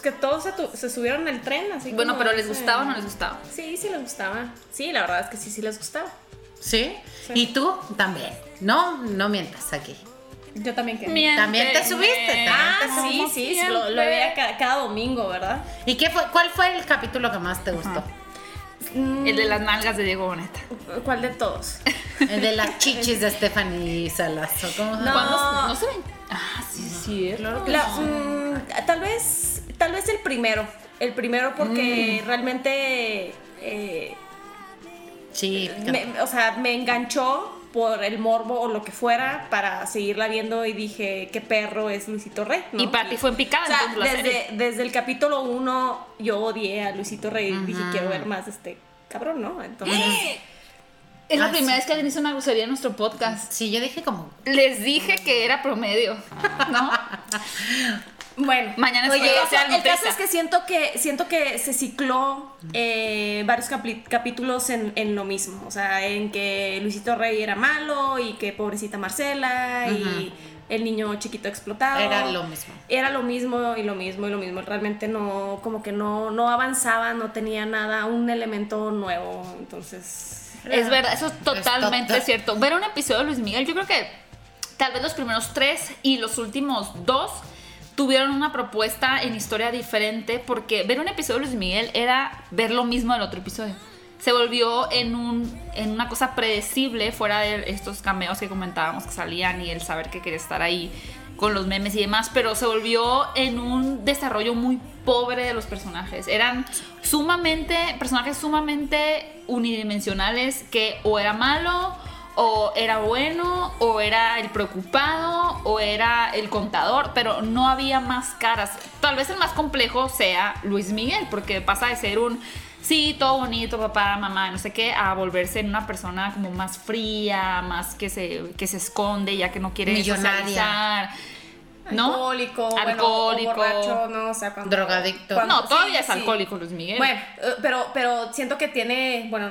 Que todos se, tu- se subieron al tren, así Bueno, como pero ¿les gustaba o no les gustaba? Sí, sí les gustaba. Sí, la verdad es que sí, sí les gustaba. ¿Sí? Y tú también. No, no mientas aquí. Yo también quedé. Miénteme. También te subiste, Ah, como sí, sí, sí, lo, lo veía ca- cada, domingo, ¿verdad? ¿Y qué fue, cuál fue el capítulo que más te gustó? El de las nalgas de Diego Boneta. ¿Cuál de todos? El de las chichis de Stephanie Salas. ¿o cómo se No. ¿No se ven? Ah, sí, sí. Claro La- mm, tal vez, tal vez el primero. El primero porque realmente, eh, Sí. me- o sea, me enganchó por el morbo o lo que fuera para seguirla viendo y dije, qué perro es Luisito Rey. ¿no? Y para ti fue en picada, O sea, desde, serie. desde el capítulo 1 yo odié a Luisito Rey y dije, quiero ver más de este cabrón, ¿no? Entonces, Es la Ah, primera sí. vez que alguien hizo una grosería en nuestro podcast. Sí, yo dije como. Les dije que era promedio, ¿no? Bueno. Mañana es Oye, jueves, o sea, sea el caso es que siento que siento que se cicló eh, varios capítulos en, en lo mismo. O sea, en que Luisito Rey era malo y que pobrecita Marcela y el niño chiquito explotado. Era lo mismo. Era lo mismo y lo mismo y lo mismo. Realmente no, como que no, no avanzaba, no tenía nada, un elemento nuevo. Entonces. Es verdad, eso es totalmente total- cierto. Ver un episodio de Luis Miguel, yo creo que tal vez los primeros tres y los últimos dos tuvieron una propuesta en historia diferente porque ver un episodio de Luis Miguel era ver lo mismo del otro episodio. Se volvió en, un, en una cosa predecible fuera de estos cameos que comentábamos que salían y el saber que quería estar ahí con los memes y demás, pero se volvió en un desarrollo muy pobre de los personajes. Eran sumamente, personajes sumamente unidimensionales que o era malo, o era bueno, o era el preocupado, o era el contador, pero no había más caras. Tal vez el más complejo sea Luis Miguel, porque pasa de ser un sí, todo bonito, papá, mamá, no sé qué, a volverse en una persona como más fría, más que se, que se esconde, ya que no quiere Millonaria. socializar. ¿No? Alcohólico, bueno, Alcohólico. borracho, ¿no? O sea, cuando, Drogadicto. cuando- No, todavía sí, es sí. alcohólico Luis Miguel. Bueno, eh, pero, pero siento que tiene, bueno,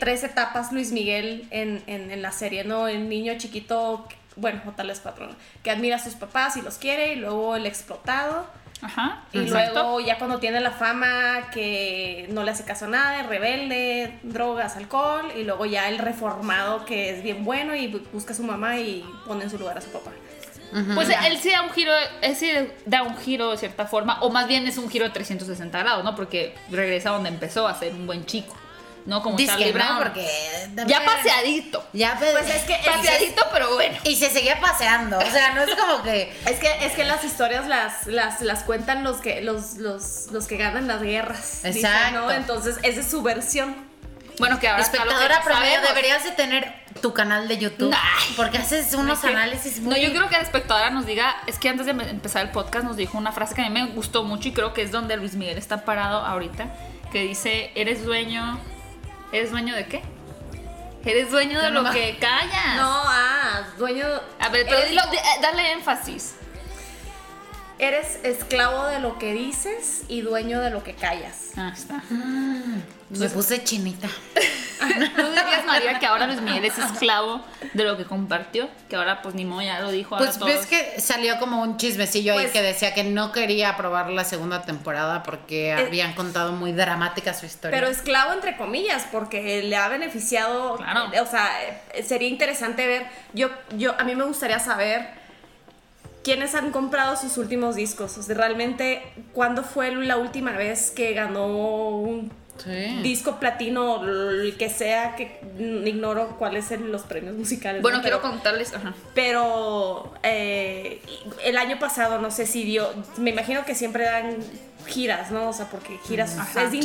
tres etapas Luis Miguel en, en, en la serie, ¿no? El niño chiquito, bueno, o tal vez cuatro, ¿no? que admira a sus papás y los quiere, y luego el explotado, Ajá. y exacto. luego ya cuando tiene la fama que no le hace caso a nada, rebelde, drogas, alcohol, y luego ya el reformado que es bien bueno y bu- busca a su mamá y pone en su lugar a su papá. Pues él sí da un giro, él sí da un giro de cierta forma, o más bien es un giro de 360 grados, ¿no? Porque regresa donde empezó a ser un buen chico, ¿no? Como Dice Charlie que no, Brown. porque. Ya paseadito. Ya, pues, Pues es que Paseadito, pero bueno. Y se seguía paseando. O sea, no es como que. Es que, es que las historias las, las, las cuentan los que, los, los, los que ganan las guerras. dicen, Exacto. ¿no? Entonces, esa es su versión. Bueno, que ahora Espectadora promedio, sabemos. deberías de tener tu canal de YouTube. Ay. porque haces unos No, que- análisis muy. No, yo creo que la espectadora nos diga, es que antes de empezar el podcast nos dijo una frase que a mí me gustó mucho y creo que es donde Luis Miguel está parado ahorita, que dice, eres dueño, ¿eres dueño de qué? Eres dueño de no lo que callas. No, ah, dueño. A ver, pero dilo, eh, dale énfasis. eres esclavo de lo que dices y dueño de lo que callas. Ah, está. Me puse chinita. ¿Tú dirías, María, que ahora Luis Miguel es esclavo de lo que compartió? Que ahora, pues, ni modo, ya lo dijo. Pues ves que salió como un chismecillo ahí Pues- que decía que no quería aprobar la segunda temporada porque habían contado muy dramática su historia. Pero esclavo entre comillas, porque le ha beneficiado. Claro. eh, O sea, eh, sería interesante ver. Yo, yo, a mí me gustaría saber quiénes han comprado sus últimos discos. O sea, realmente, ¿cuándo fue la última vez que ganó un Sí. disco platino, el que sea, que ignoro cuáles son los premios musicales. Bueno, ¿no? quiero Pero- contarles. Ajá. Pero eh, el año pasado, no sé si dio, me imagino que siempre dan giras, ¿no? O sea, porque giras Ajá, es sí.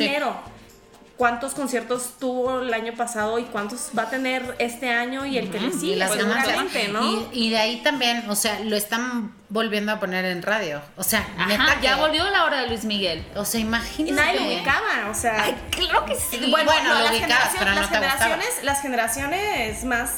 ¿Cuántos conciertos tuvo el año pasado y cuántos va a tener este año y el que le sigue? Y pues, ¿no? Y, y de ahí también, o sea, lo están volviendo a poner en radio. O sea, Ajá, neta ya que- volvió la hora de Luis Miguel. O sea, y imagínate. nadie lo ubicaba, o sea. Ay, claro que sí. bueno, bueno, no, lo las, ubicabas, pero no las te gustaba. generaciones, las generaciones más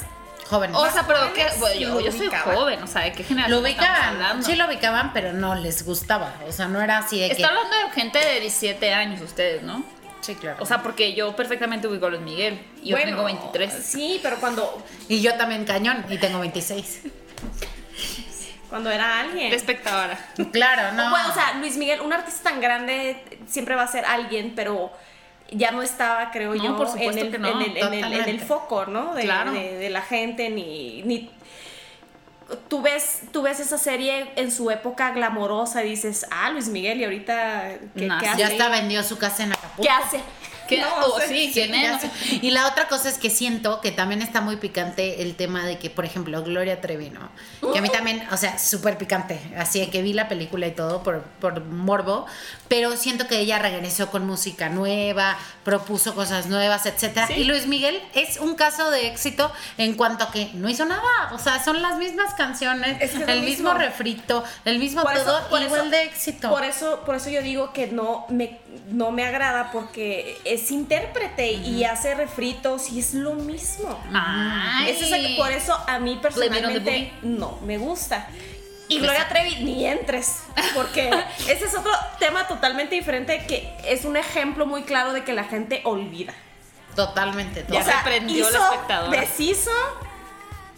Jóvenes. O sea, pero que, yo, lo yo soy joven, o sea, ¿de qué lo generación estamos ubicaban, sí lo ubicaban, pero no les gustaba. O sea, no era así de que. Está hablando de gente de 17 años ustedes, ¿no? Sí, claro. O sea, porque yo perfectamente ubico a Luis Miguel. Y yo tengo 23. Sí, pero cuando, y yo también cañón, y tengo 26. cuando era alguien. De espectadora. Claro, no. Bueno, o sea, Luis Miguel, un artista tan grande siempre va a ser alguien, pero ya no estaba, creo No, yo, por supuesto en, el, que no, en, el, en, el, en el totalmente. foco, ¿no? De, Claro. de, de la gente, ni, ni... tú ves, tú ves esa serie en su época glamorosa y dices, ah, Luis Miguel, y ahorita, ¿qué, hace? Ya hasta vendió su casa en Acapulco. ¿Qué hace? ¿Qué? No, sí, ¿quién es? Sé. Y la otra cosa es que siento que también está muy picante el tema de que, por ejemplo, Gloria Trevi, ¿no? Que a mí también, o sea, súper picante. Así que vi la película y todo por, por morbo, pero siento que ella regresó con música nueva, propuso cosas nuevas, etcétera. Sí. Y Luis Miguel es un caso de éxito en cuanto a que no hizo nada. O sea, son las mismas canciones, Es que es lo el mismo. mismo. refrito, el mismo Por eso- todo, por igual eso- de éxito. Por eso, por eso yo digo que no me, no me agrada porque es intérprete y hace refritos y es lo mismo. Ay. Es esa- por eso a mí personalmente no me gusta. Y Pues Gloria Trevi, ni entres, porque ese es otro tema totalmente diferente que es un ejemplo muy claro de que la gente olvida. Totalmente, Ya totalmente. se prendió la espectadora. deshizo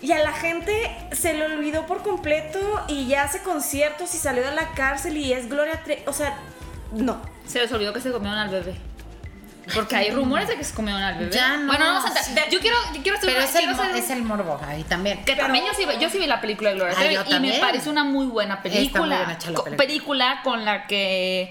y a la gente se le olvidó por completo y ya hace conciertos y salió de la cárcel y es Gloria Trevi, o sea, no. Se les olvidó que se comieron al bebé. Porque hay rumores de que se comieron al bebé. Ya no. Bueno, vamos a entrar. Yo quiero, yo quiero Pero es el, quiero mo- hacer- es el morbo ahí también. Que también yo sí, vi- yo sí vi la película de Gloria Ah, Trevi y me parece una muy buena muy película. película. película con la que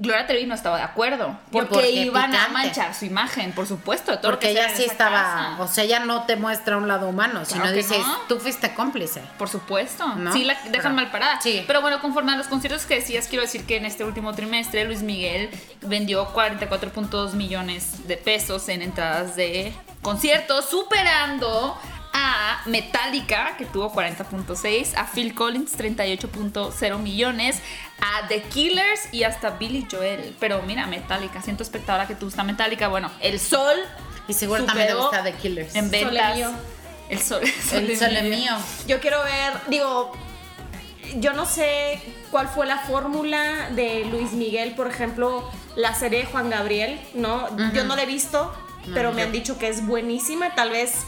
Gloria Trevi no estaba de acuerdo. Porque, Porque iban a manchar su imagen, por supuesto. todo Porque ella sí estaba, casa. o sea, ella no te muestra un lado humano, sino dices, no. tú fuiste cómplice. Por supuesto. ¿No? Sí, la dejan Pero- mal parada. sí. Pero bueno, conforme a los conciertos que decías, quiero decir que en este último trimestre Luis Miguel vendió 44.2 millones de pesos en entradas de conciertos, superando a Metallica, que tuvo 40.6, a Phil Collins, 38.0 millones, a The Killers y hasta Billy Joel. Pero mira, Metallica, siento espectadora que te gusta Metallica. Bueno, El Sol. Y seguro también superó gusta The Killers. En ventas. mío. El Sol. El sol es mío. Yo quiero ver, digo, yo no sé cuál fue la fórmula de Luis Miguel, por ejemplo, la serie de Juan Gabriel, ¿no? Yo no la he visto, pero me han dicho que es buenísima, tal vez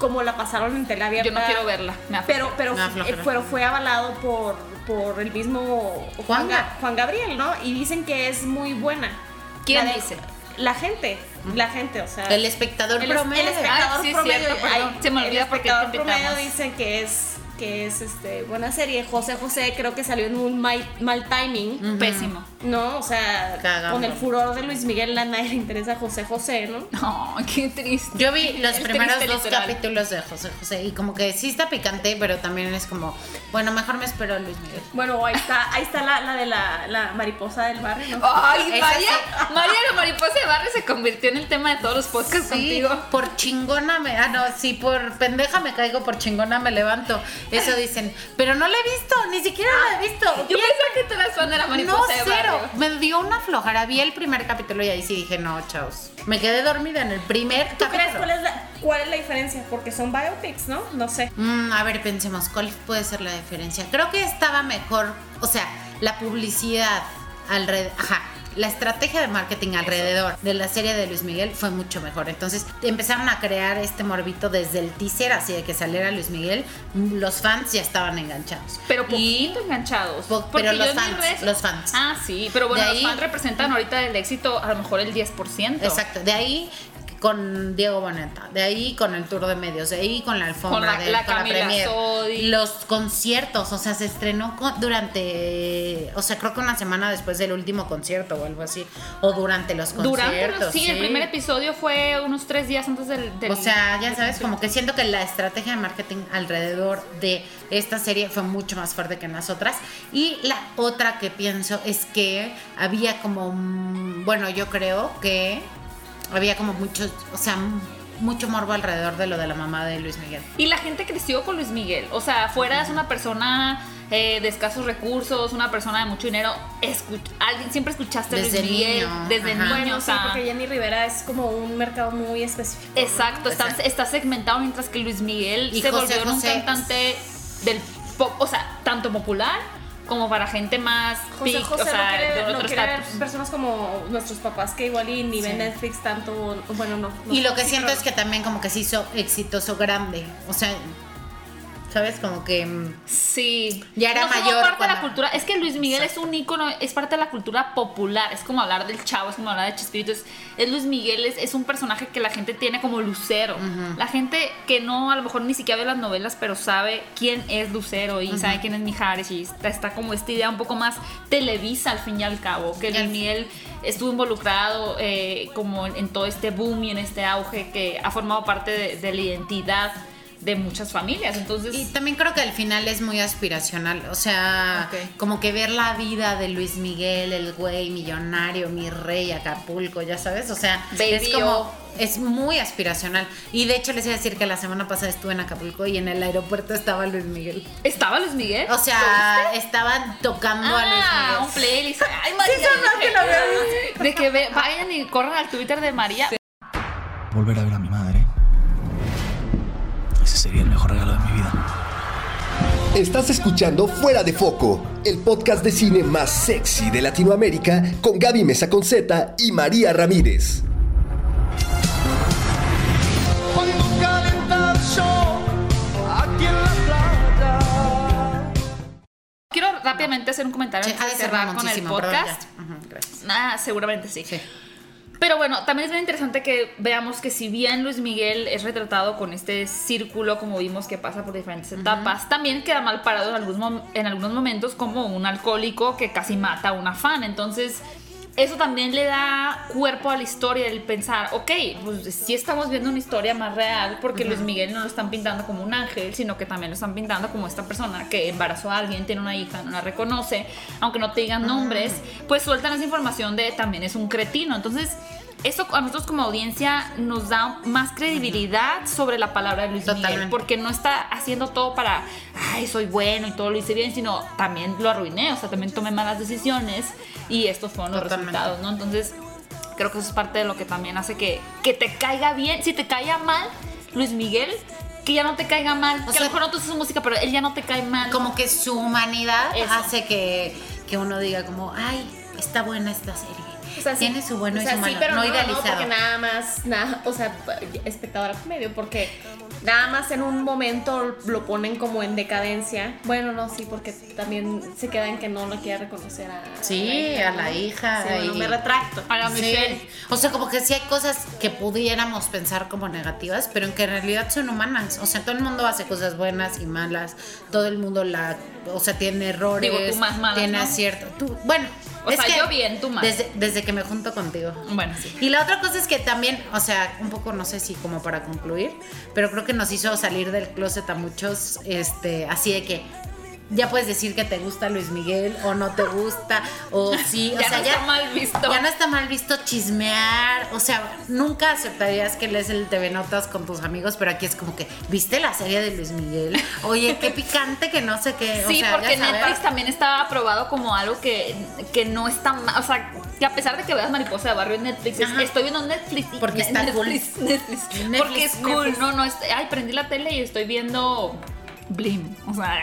como la pasaron en tele abierta. Yo no quiero verla. Me Pero, pero, Me pero fue avalado por, por el mismo Juan, Gabriel, ¿no? Y dicen que es muy buena. ¿Quién La de- dice? La gente, la gente, o sea. El espectador el, es- promedio. el espectador Ah, sí, promedio. cierto, ay, Se me el olvida porque espectador promedio dicen que es que es este buena serie. José José creo que salió en un mal, mal timing. Pésimo. No, o sea, Cagando. con el furor de Luis Miguel a nadie le interesa a José José, ¿no? No, qué triste. Yo vi los Es primeros triste, dos literal. capítulos de José José y como que sí está picante, pero también es como, bueno, mejor me espero a Luis Miguel. Bueno, ahí está, ahí está la, la de la, la mariposa del barrio, ¿no? Ay, Esa María, María la mariposa de barrio se convirtió en el tema de todos los podcasts Sí, contigo. por chingona me, ah no, sí, por pendeja me caigo, por chingona me levanto. Eso dicen, pero no la he visto, ni siquiera la he visto. Yo pensaba que tú eras fan de la No, mariposa de cero. barrio. Me dio una flojera. Vi el primer capítulo y ahí sí dije, no, chavos. Me quedé dormida en el primer ¿Tú crees capítulo. cuál es, la, cuál es la diferencia? Porque son biopics, ¿no? No sé. Mm, a ver, pensemos, ¿cuál puede ser la diferencia? Creo que estaba mejor, o sea, la publicidad alrededor, ajá, la estrategia de marketing alrededor de la serie de Luis Miguel fue mucho mejor. Entonces empezaron a crear este morbito desde el teaser, así de que saliera Luis Miguel, los fans ya estaban enganchados. Pero y poquito enganchados. Po- pero los fans, redes- los fans. Ah, sí, pero bueno, De los ahí- fans representan ahorita el éxito a lo mejor el 10%. Exacto, de ahí con Diego Boneta, de ahí con el tour de medios, de ahí con la alfombra, Con la- de, la con la Camila premier, Sodi. los conciertos, o sea, se estrenó con- durante, o sea, creo que una semana después del último concierto o algo así, o durante los conciertos. Durante los, sí, el primer episodio fue unos tres días antes del... del- O sea, ya sabes, como que siento que la estrategia de marketing alrededor de esta serie fue mucho más fuerte que en las otras. Y la otra que pienso es que había como, bueno, yo creo que había como mucho, o sea, mucho morbo alrededor de lo de la mamá de Luis Miguel. Y la gente creció con Luis Miguel. O sea, fuera es una persona eh, de escasos recursos, una persona de mucho dinero. escu- alguien, siempre escuchaste a Luis Desde Miguel niño, desde ajá. niño. Bueno, o sí, porque Jenny Rivera es como un mercado muy específico. ¿no? Exacto, está, Exacto. está segmentado mientras que Luis Miguel Y se José volvió en un José. cantante del pop, o sea, tanto popular como para gente más José pic, José o sea, no quiere, de no otro quiere ver estatus. personas como nuestros papás que igual y ni ven Sí. Netflix tanto, bueno, no. no Y lo que sí, siento pero- es que también como que se hizo exitoso grande. O sea, ¿Sabes? Como que. mm, Sí. Ya era No mayor parte de la cuando- cultura. Es que Luis Miguel es un ícono, es parte de la cultura popular. Es como hablar del chavo, es como hablar de Chespirito. Es, es Luis Miguel, es, es un personaje que la gente tiene como Lucero. La gente que no, a lo mejor ni siquiera ve las novelas, pero sabe quién es Lucero y sabe quién es Mijares. Y está, está como esta idea un poco más televisa al fin y al cabo. Que Luis Yes. Miguel estuvo involucrado eh, como en, en todo este boom y en este auge que ha formado parte de, de la identidad de muchas familias. Entonces. Y también creo que al final es muy aspiracional. O sea, como que ver la vida de Luis Miguel, el güey millonario, mi rey, Acapulco, ya sabes. O sea, Baby es como. Es muy aspiracional. Y de hecho les iba a decir que la semana pasada estuve en Acapulco y en el aeropuerto estaba Luis Miguel. ¿Estaba Luis Miguel? O sea, estaban tocando a Luis Ah, Miguel. un playlist. Ay, María. sonó que lo había De que ve- vayan y corran al Twitter de María. Volver a ver a mi madre. Ese sería el mejor regalo de mi vida. Estás escuchando Fuera de Foco, el podcast de cine más sexy de Latinoamérica con Gaby Mesa Conceta y María Ramírez. Quiero rápidamente hacer un comentario Sí, antes de cerrar con el podcast. Gracias. Ah, seguramente sí. Sí. Pero bueno, también es bien interesante que veamos que si bien Luis Miguel es retratado con este círculo, como vimos que pasa por diferentes etapas, también queda mal parado en algunos, en algunos momentos como un alcohólico que casi mata a una fan. Entonces, eso también le da cuerpo a la historia, el pensar, ok, pues sí estamos viendo una historia más real, porque Luis Miguel no lo están pintando como un ángel, sino que también lo están pintando como esta persona que embarazó a alguien, tiene una hija, no la reconoce, aunque no te digan nombres, pues sueltan esa información de también es un cretino. Entonces, eso a nosotros como audiencia nos da más credibilidad sobre la palabra de Luis Miguel, porque no está haciendo todo para, ay, soy bueno y todo lo hice bien, sino también lo arruiné, o sea, también tomé malas decisiones y estos fueron los Totalmente. resultados, ¿no? Entonces, creo que eso es parte de lo que también hace que, que te caiga bien, si te caiga mal Luis Miguel, que ya no te caiga mal, que sea, a lo mejor no te su música, pero él ya no te cae mal. Como que su humanidad Eso. hace que, que uno diga como, ay, está buena esta serie. O sea, sí- Tiene su bueno o y sea, su malo, sí, pero no, no, no, idealizado. porque nada más, nada, o sea, espectador medio, porque nada más en un momento lo ponen como en decadencia. Bueno, no, sí, porque también se queda en que no lo quiere reconocer a Sí, a la hija. Sí, me retracto. A la Sí. Michelle. O sea, como que sí hay cosas que pudiéramos pensar como negativas, pero en que en realidad son humanas. O sea, todo el mundo hace cosas buenas y malas. Todo el mundo la, o sea, tiene errores. Digo, tú más malas, Tiene ¿no? acierto. Tú, bueno, O sea, yo bien, tú mal. Desde, desde que me junto contigo. Bueno, sí. Y la otra cosa es que también, o sea, un poco no sé si como para concluir, pero creo que nos hizo salir del closet a muchos, este, así de que ya puedes decir que te gusta Luis Miguel o no te gusta o sí, o Ya sea, no ya está mal visto. Ya no está mal visto chismear, o sea, nunca aceptarías que lees el TV Notas con tus amigos, pero aquí es como que, ¿viste la serie de Luis Miguel? Oye, qué picante que no sé qué, Sí, o sea, porque. Netflix también estaba aprobado como algo que, que no está mal. O sea, que a pesar de que veas Mariposa de Barrio en Netflix, Ajá. estoy viendo Netflix. y- Porque está Netflix, cool. Netflix, Netflix, porque es cool. Netflix. No, no, es- ay, prendí la tele y estoy viendo Blim. O sea,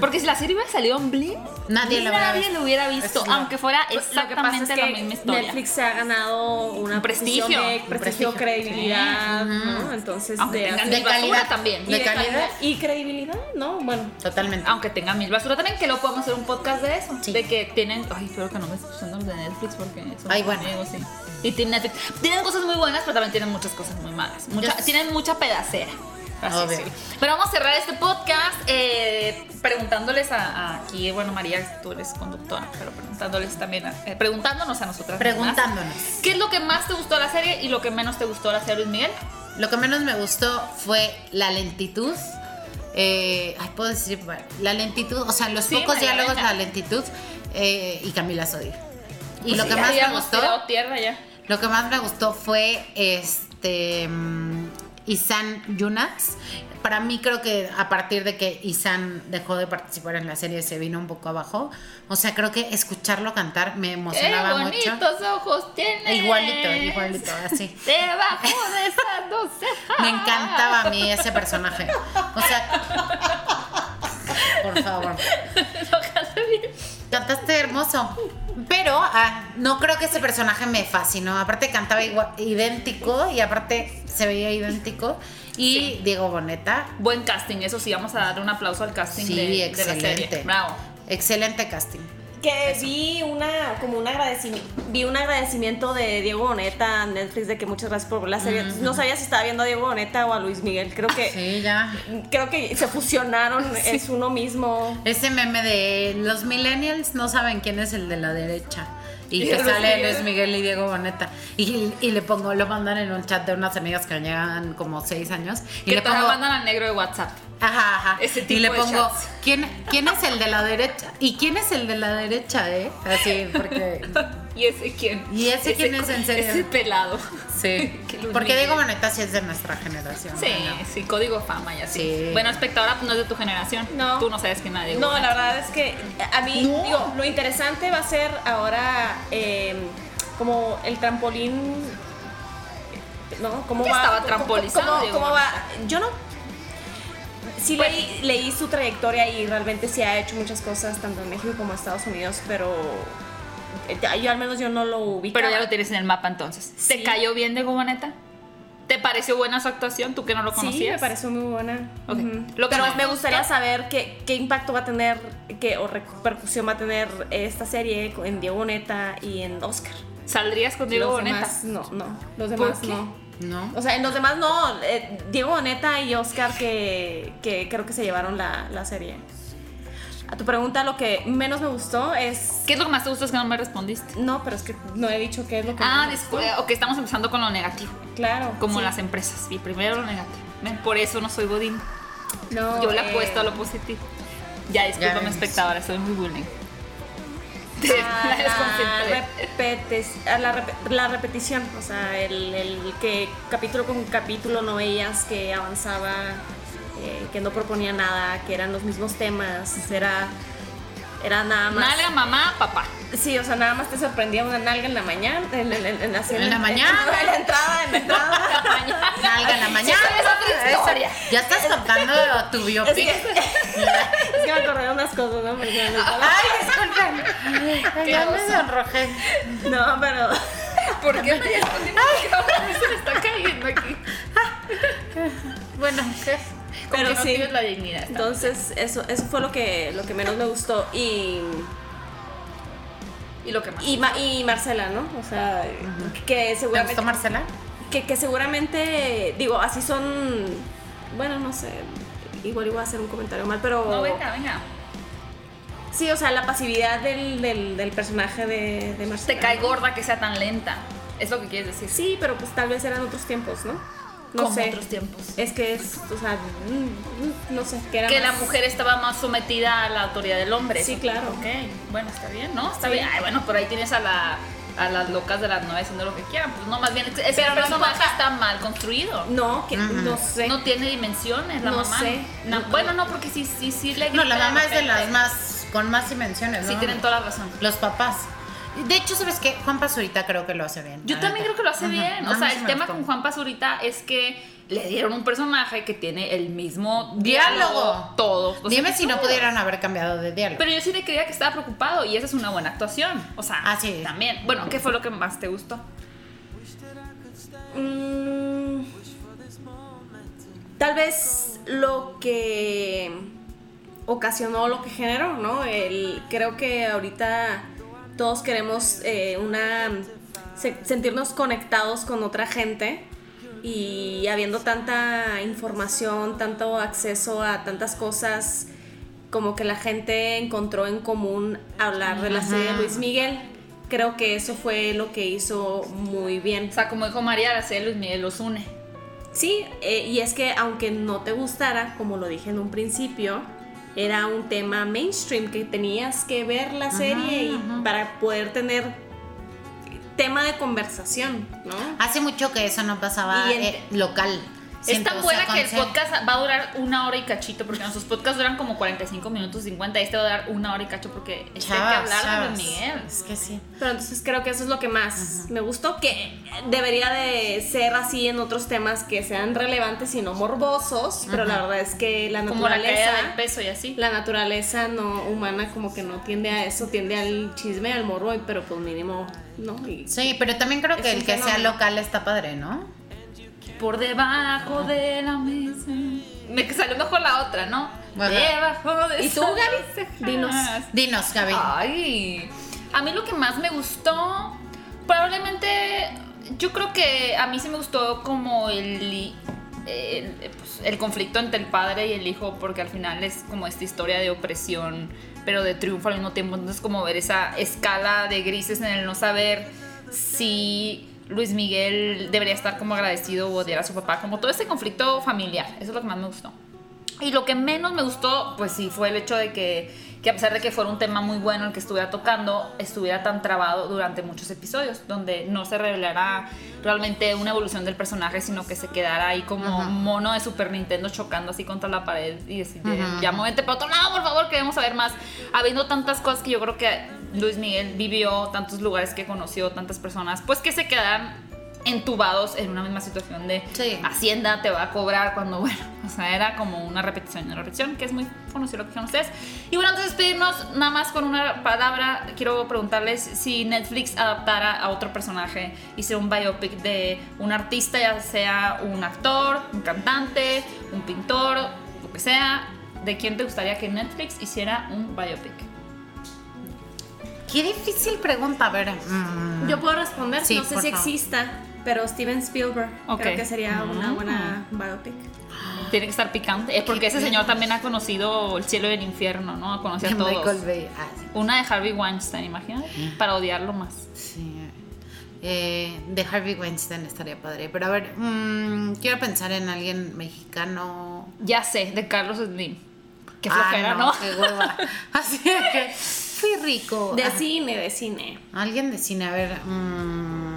porque si la serie hubiera salido en Blim, Nadie hubiera lo hubiera visto, aunque fuera Lo que pasa exactamente la misma historia. Netflix se ha ganado una Un prestigio. posición de Un prestigio, prestigio. credibilidad, ¿no? Entonces, Aunque de, de calidad. también. y de calidad. y credibilidad, ¿no? Bueno, Totalmente. Aunque tengan mil basura también, que lo podemos hacer un podcast de eso. Sí. De que tienen. Ay, espero que no me escuchen los de Netflix porque son Ay, bueno. amigos, sí. Y tienen. Tienen cosas muy buenas, pero también tienen muchas cosas muy malas. Mucha- tienen mucha pedacera. Así Obvio. Pero vamos a cerrar este podcast eh, preguntándoles a, a aquí, bueno, María, tú eres conductora, pero preguntándoles también, a- eh, preguntándonos a nosotras. mismas, Preguntándonos. ¿Qué es lo que más te gustó de la serie y lo que menos te gustó de la serie, Luis Miguel? Lo que menos me gustó fue la lentitud. Eh, ay, puedo decir, bueno, la lentitud, o sea, los Sí, pocos María, diálogos, venga. la lentitud eh, y Camila Sodi. Y Pues lo sí, que más me gustó, tierra ya. lo que más me gustó fue este mm, Isan Yunas. Para mí creo que a partir de que Isan dejó de participar en la serie se vino un poco abajo. O sea, creo que escucharlo cantar me Qué emocionaba mucho. bonitos ojos tienes. Igualito, igualito, así. Debajo de esas dos cejas. Me encantaba a mí ese personaje. O sea, por favor. Lo canté bien. Cantaste hermoso. Pero ah, no creo que ese personaje me fascinó. Aparte cantaba igual, idéntico y aparte se veía idéntico. Y Diego Boneta, Buen casting, eso sí, vamos a darle un aplauso al casting sí, de, de la excelente. serie. Bravo. Excelente casting. Que vi una, como un agradecimiento, vi un agradecimiento de Diego Boneta a Netflix de que muchas gracias por la serie. No sabía si estaba viendo a Diego Boneta o a Luis Miguel. Creo que, Sí, ya. creo que se fusionaron, es uno mismo. Ese meme de los millennials no saben quién es el de la derecha. Y Y que Luis sale Miguel. Luis Miguel y Diego Boneta. Y, y le pongo, lo mandan en un chat de unas amigas que llevan como seis años. Y Que le pongo, mandan al negro de WhatsApp. Ajá, ajá. Ese y tipo le de pongo, chats. ¿quién, ¿quién es el de la derecha? ¿Y quién es el de la derecha, eh? Así, porque. ¿Y ese quién? ¿Y ese quién es en serio? Ese pelado. Sí. Porque. Diego Boneta sí es de nuestra generación. Sí, ¿no? sí, código fama y así. Sí. Bueno, espectadora no es de tu generación. No. Tú no sabes quién nadie. No, la verdad es que a mí, digo, lo interesante va a ser ahora eh, como el trampolín. ¿No? ¿Cómo Ya va? estaba trampolizado, cómo va? Yo no. Sí Pues- leí, leí su trayectoria y realmente sí ha hecho muchas cosas, tanto en México como en Estados Unidos, pero eh, yo al menos yo no lo ubico. Pero ya lo tienes en el mapa entonces. ¿Te Sí. cayó bien de Boneta? ¿Te pareció buena su actuación? ¿Tú que no lo conocías? Sí, me pareció muy buena. Ok. Ujú. Lo que Pero no me gustaría saber qué, qué impacto va a tener qué, o repercusión va a tener esta serie en Diego Boneta y en Oscar. ¿Saldrías con Diego los Boneta? demás no, no. Los demás no. ¿No? O sea, en los demás no. eh, Diego Boneta y Oscar que, que creo que se llevaron la, la serie. A tu pregunta, lo que menos me gustó es... ¿Qué es lo que más te gustó? Es que no me respondiste. No, pero es que no he dicho qué es lo que Ah, después. gustó. Ok, estamos empezando con lo negativo. Claro. Como sí. las empresas. Y primero lo negativo. ¿Ven? Por eso no soy Godín. No, Yo le eh, apuesto a lo positivo. Ya, discúlpame, espectadora, soy muy bullying. La la, repetes- la, rep- la repetición, o sea, el, el que capítulo con capítulo no veías que avanzaba, eh, que no proponía nada, que eran los mismos temas, era, era nada más. Nalga, mamá, papá. Sí, o sea, nada más te sorprendía una nalga en la mañana, en, en- en- en la, la mañana. en la entrada, en la entrada. Nalga en la mañana. Sí, es otra historia. Ya estás contando tu Es biopic. que, es que me acordé de unas cosas, ¿no? Porque me- Ay, disculpen. Ya me sonrojé. No, pero. ¿Por qué me respondiste? se está cayendo aquí. Bueno, ¿qué? Pero que no sí. tienes la dignidad. Entonces, eso, eso fue lo que, lo que menos me gustó. Y. Y lo que más. Y, Ma- y Marcela, ¿no? O sea, que ¿Te seguramente. gustó Marcela? Que, que seguramente, digo, así son. Bueno, no sé. Igual iba a hacer un comentario mal, pero. No, venga, venga. Sí, o sea, la pasividad del, del, del personaje de, de Marcela. Te cae gorda que sea tan lenta. Es lo que quieres decir. Sí, pero pues tal vez eran otros tiempos, ¿no? No Como sé. otros tiempos. Es que es, o sea, mm, no sé, que era Que la mujer estaba más sometida a la autoridad del hombre. Sí, claro. Ok, bueno, está bien, ¿no? Está Sí. bien. Ay, bueno, pero ahí tienes a la a las locas de las nueve haciendo lo que quieran. Pues no, más bien, ese Pero no personaje importa. está mal construido. No, que no sé. No tiene dimensiones la No mamá. sé. No, bueno, no, porque sí, sí, sí le No, la mamá es de las más, con más dimensiones, ¿no? Sí, tienen toda la razón. Los papás. De hecho, ¿sabes qué? Juan Pazurita creo que lo hace bien. Yo también creo que lo hace Ajá. bien. O sea, el tema gustó. con Juan Pazurita es que le dieron un personaje que tiene el mismo Diálogo. diálogo todos. Dime si no pudieran haber cambiado de diálogo. Pero yo sí le creía que estaba preocupado y esa es una buena actuación. O sea, Ah, sí. también. Bueno, ¿qué fue lo que más te gustó? Mm, tal vez lo que ocasionó lo que generó, ¿no? El, creo que ahorita todos queremos eh, una se- sentirnos conectados con otra gente y habiendo tanta información, tanto acceso a tantas cosas, como que la gente encontró en común hablar de la serie de Luis Miguel. Creo que eso fue lo que hizo muy bien. O sea, como dijo María, la serie de Luis Miguel los une. Sí, eh, y es que aunque no te gustara, como lo dije en un principio, era un tema mainstream que tenías que ver la serie y para poder tener tema de conversación, ¿no? Hace mucho que eso no pasaba en- eh, local. Es tan buena que el podcast va a durar una hora y cachito, porque nuestros podcasts duran como 45 minutos 50, y este va a durar una hora y cacho porque este hay que hablar de chavas. Miguel. Es que sí. Pero entonces creo que eso es lo que más me gustó, que debería de ser así en otros temas que sean relevantes y no morbosos, pero la verdad es que la Como la naturaleza... caída del peso y así. La naturaleza no humana como que no tiende a eso, tiende al chisme, al morbo, pero pues mínimo, ¿no? Y- Sí, pero también creo que el que sea local está padre, ¿no? Por debajo de la mesa. Me salió mejor la otra, ¿no? Ajá. Debajo de ¿Y tú, Gaby? Dinos. Dinos, Gaby. Ay, a mí lo que más me gustó, probablemente, yo creo que a mí sí me gustó como el, el, pues, el conflicto entre el padre y el hijo, porque al final es como esta historia de opresión, pero de triunfo al mismo tiempo. Entonces, como ver esa escala de grises en el no saber si Luis Miguel debería estar como agradecido o odiar a su papá, como todo este conflicto familiar. Eso es lo que más me gustó. Y lo que menos me gustó, pues sí, fue el hecho de que, que a pesar de que fuera un tema muy bueno el que estuviera tocando, estuviera tan trabado durante muchos episodios, donde no se revelara realmente una evolución del personaje, sino que se quedara ahí como mono de Super Nintendo chocando así contra la pared y decir, ya muévete para otro lado, por favor, queremos saber más. Habiendo tantas cosas que yo creo que Luis Miguel vivió, tantos lugares que conoció, tantas personas, pues que se quedaran entubados en una misma situación de Sí. Hacienda te va a cobrar cuando, bueno, o sea, era como una repetición y una repetición, que es muy conocido lo que dijeron ustedes. Y bueno, antes de despedirnos, nada más con una palabra, quiero preguntarles si Netflix adaptara a otro personaje, hiciera un biopic de un artista, ya sea un actor, un cantante, un pintor, lo que sea, ¿de quién te gustaría que Netflix hiciera un biopic? Qué difícil pregunta, a ver. mm, Yo puedo responder, Sí, no sé por si favor. exista, pero Steven Spielberg Ok. creo que sería una buena biopic. Tiene que estar picante, eh, porque ese señor también ha conocido el cielo y el infierno, ¿no? Conoce a de todos. Michael Bay. Ah, sí. Una de Harvey Weinstein, imagínate, para odiarlo más. Sí. Eh, de Harvey Weinstein estaría padre. Pero a ver, mm, quiero pensar en alguien mexicano. Ya sé, de Carlos Slim. Qué Ah, flojera, ¿no? Qué hueva. Así que fui rico. De Ah, cine, de cine. Alguien de cine, a ver. mm,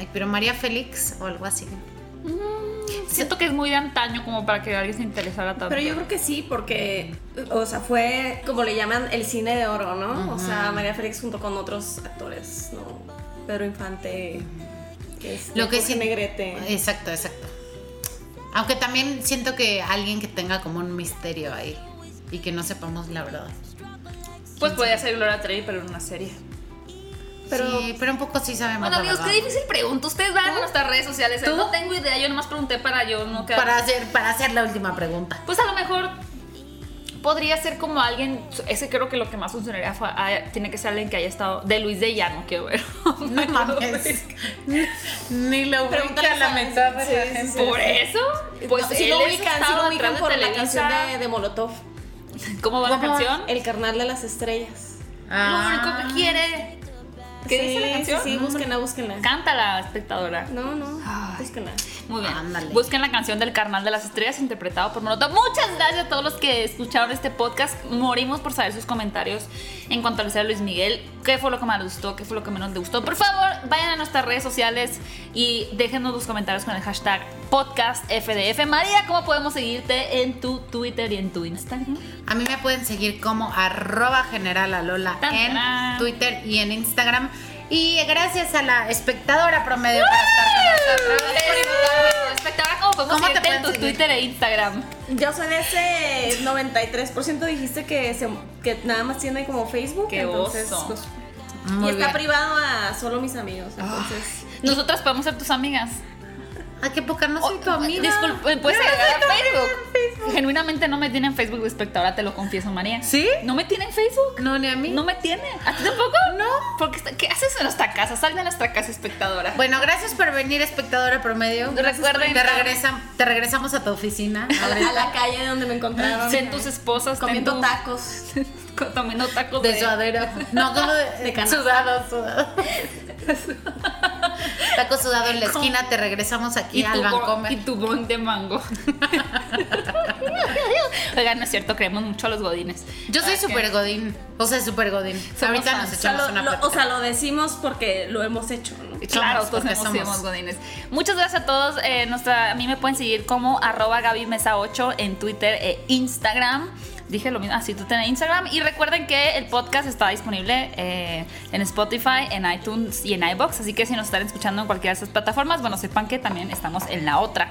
ay, pero María Félix o algo así. Siento que es muy de antaño como para que alguien se interesara tanto. Pero yo creo que sí, porque, o sea, fue como le llaman el cine de oro, ¿no? O sea, María Félix junto con otros actores, ¿no? Pedro Infante, que es Lo que sí- Negrete. Exacto, exacto. Aunque también siento que alguien que tenga como un misterio ahí y que no sepamos la verdad. Pues podría ser Gloria Trevi, pero en una serie. Pero- sí, pero un poco sí sabemos Bueno, la amigos, qué difícil pregunta. Ustedes van a nuestras redes sociales. ¿Tú? No tengo idea, yo nomás pregunté para yo no quedar. Para hacer, para hacer la última pregunta. Pues a lo mejor podría ser como alguien. Ese creo que lo que más funcionaría fue, ah, tiene que ser alguien que haya estado. De Luis de Llano, quiero ver. No mames. Ni lo ubica la a- mitad de la gente. Por eso, pues si él lo ubican, si lo ubican de por la canción de, de Molotov. ¿Cómo va la ¿Cómo va? canción? El carnal de las estrellas. Lo único que quiere. ¿Qué sí, dice la canción? Sí, sí, búsquenla, búsquenla. Cántala, espectadora. No, no, búsquenla. Muy bien. Ándale. Busquen la canción del Carnal de las Estrellas interpretado por Molotov. Muchas gracias a todos los que escucharon este podcast. Morimos por saber sus comentarios en cuanto a la historia de Luis Miguel. ¿Qué fue lo que más les gustó? ¿Qué fue lo que menos les gustó? Por favor, vayan a nuestras redes sociales y déjenos los comentarios con el hashtag podcastfdf. María, ¿cómo podemos seguirte en tu Twitter y en tu Instagram? A mí me pueden seguir como arroba general Alola en. Twitter y en Instagram. Y gracias a la espectadora promedio por estar con nosotros. Espectacular, ¿cómo podemos ¿Cómo te en tu seguir? Twitter e Instagram? Yo soy de ese 93% dijiste que, se, que nada más tiene como Facebook. Qué entonces, oso. pues, y está privado a solo mis amigos. Entonces, Nosotras podemos ser tus amigas. Ay, qué poca, no soy tu amiga. Disculpe, ¿puedes no agregar a Facebook? en Facebook. Genuinamente no me tiene en Facebook de espectadora, te lo confieso, María. ¿Sí? ¿No me tiene en Facebook? No, ni a mí. No me tiene. ¿A ti tampoco? No. Porque ¿Qué haces en nuestra casa? Sal de nuestra casa, espectadora. Bueno, gracias por venir, espectadora promedio. Recuerden- te, regresa- te regresamos a tu oficina. a la, a la calle donde me encontraron. Ten tus esposas, comiendo tu- tacos. Comiendo tacos De de, suadero. No, como de, De canasta. sudado, sudado. Taco sudado en la esquina, te regresamos aquí y al Bancomer. y tu bon de mango. Oigan, no es cierto, creemos mucho a los godines. Yo soy súper que- godín. O sea, súper godín. Somos Ahorita fans. nos O sea, echamos lo, una lo- o sea, lo decimos porque lo hemos hecho, ¿no? Claro, Somos, todos porque hemos somos. somos godines. Muchas gracias a todos. Eh, nuestra, a mí me pueden seguir como arroba Gaby Mesa 8 en Twitter e Instagram. Dije lo mismo, así tú tenés Instagram. Y recuerden que el podcast está disponible eh, en Spotify, en iTunes y en iBox. Así que si nos están escuchando en cualquiera de esas plataformas, bueno, sepan que también estamos en la otra.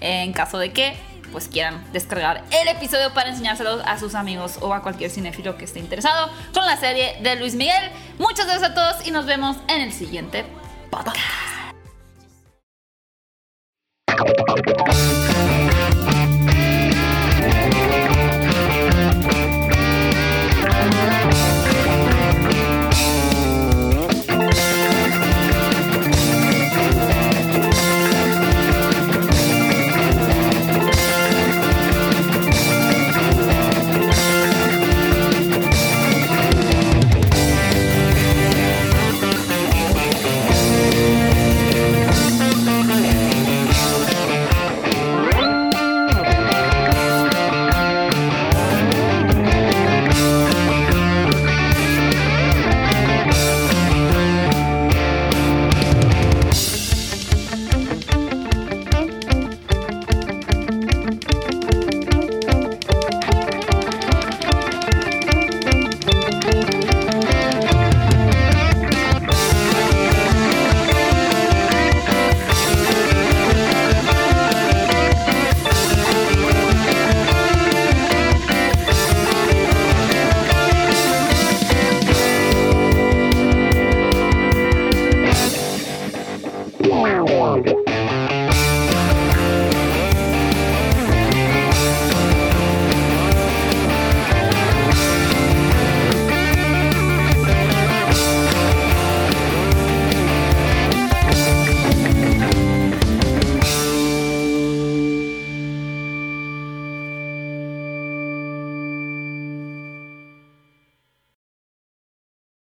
Eh, en caso de que pues quieran descargar el episodio para enseñárselo a sus amigos o a cualquier cinéfilo que esté interesado con la serie de Luis Miguel. Muchas gracias a todos y nos vemos en el siguiente podcast.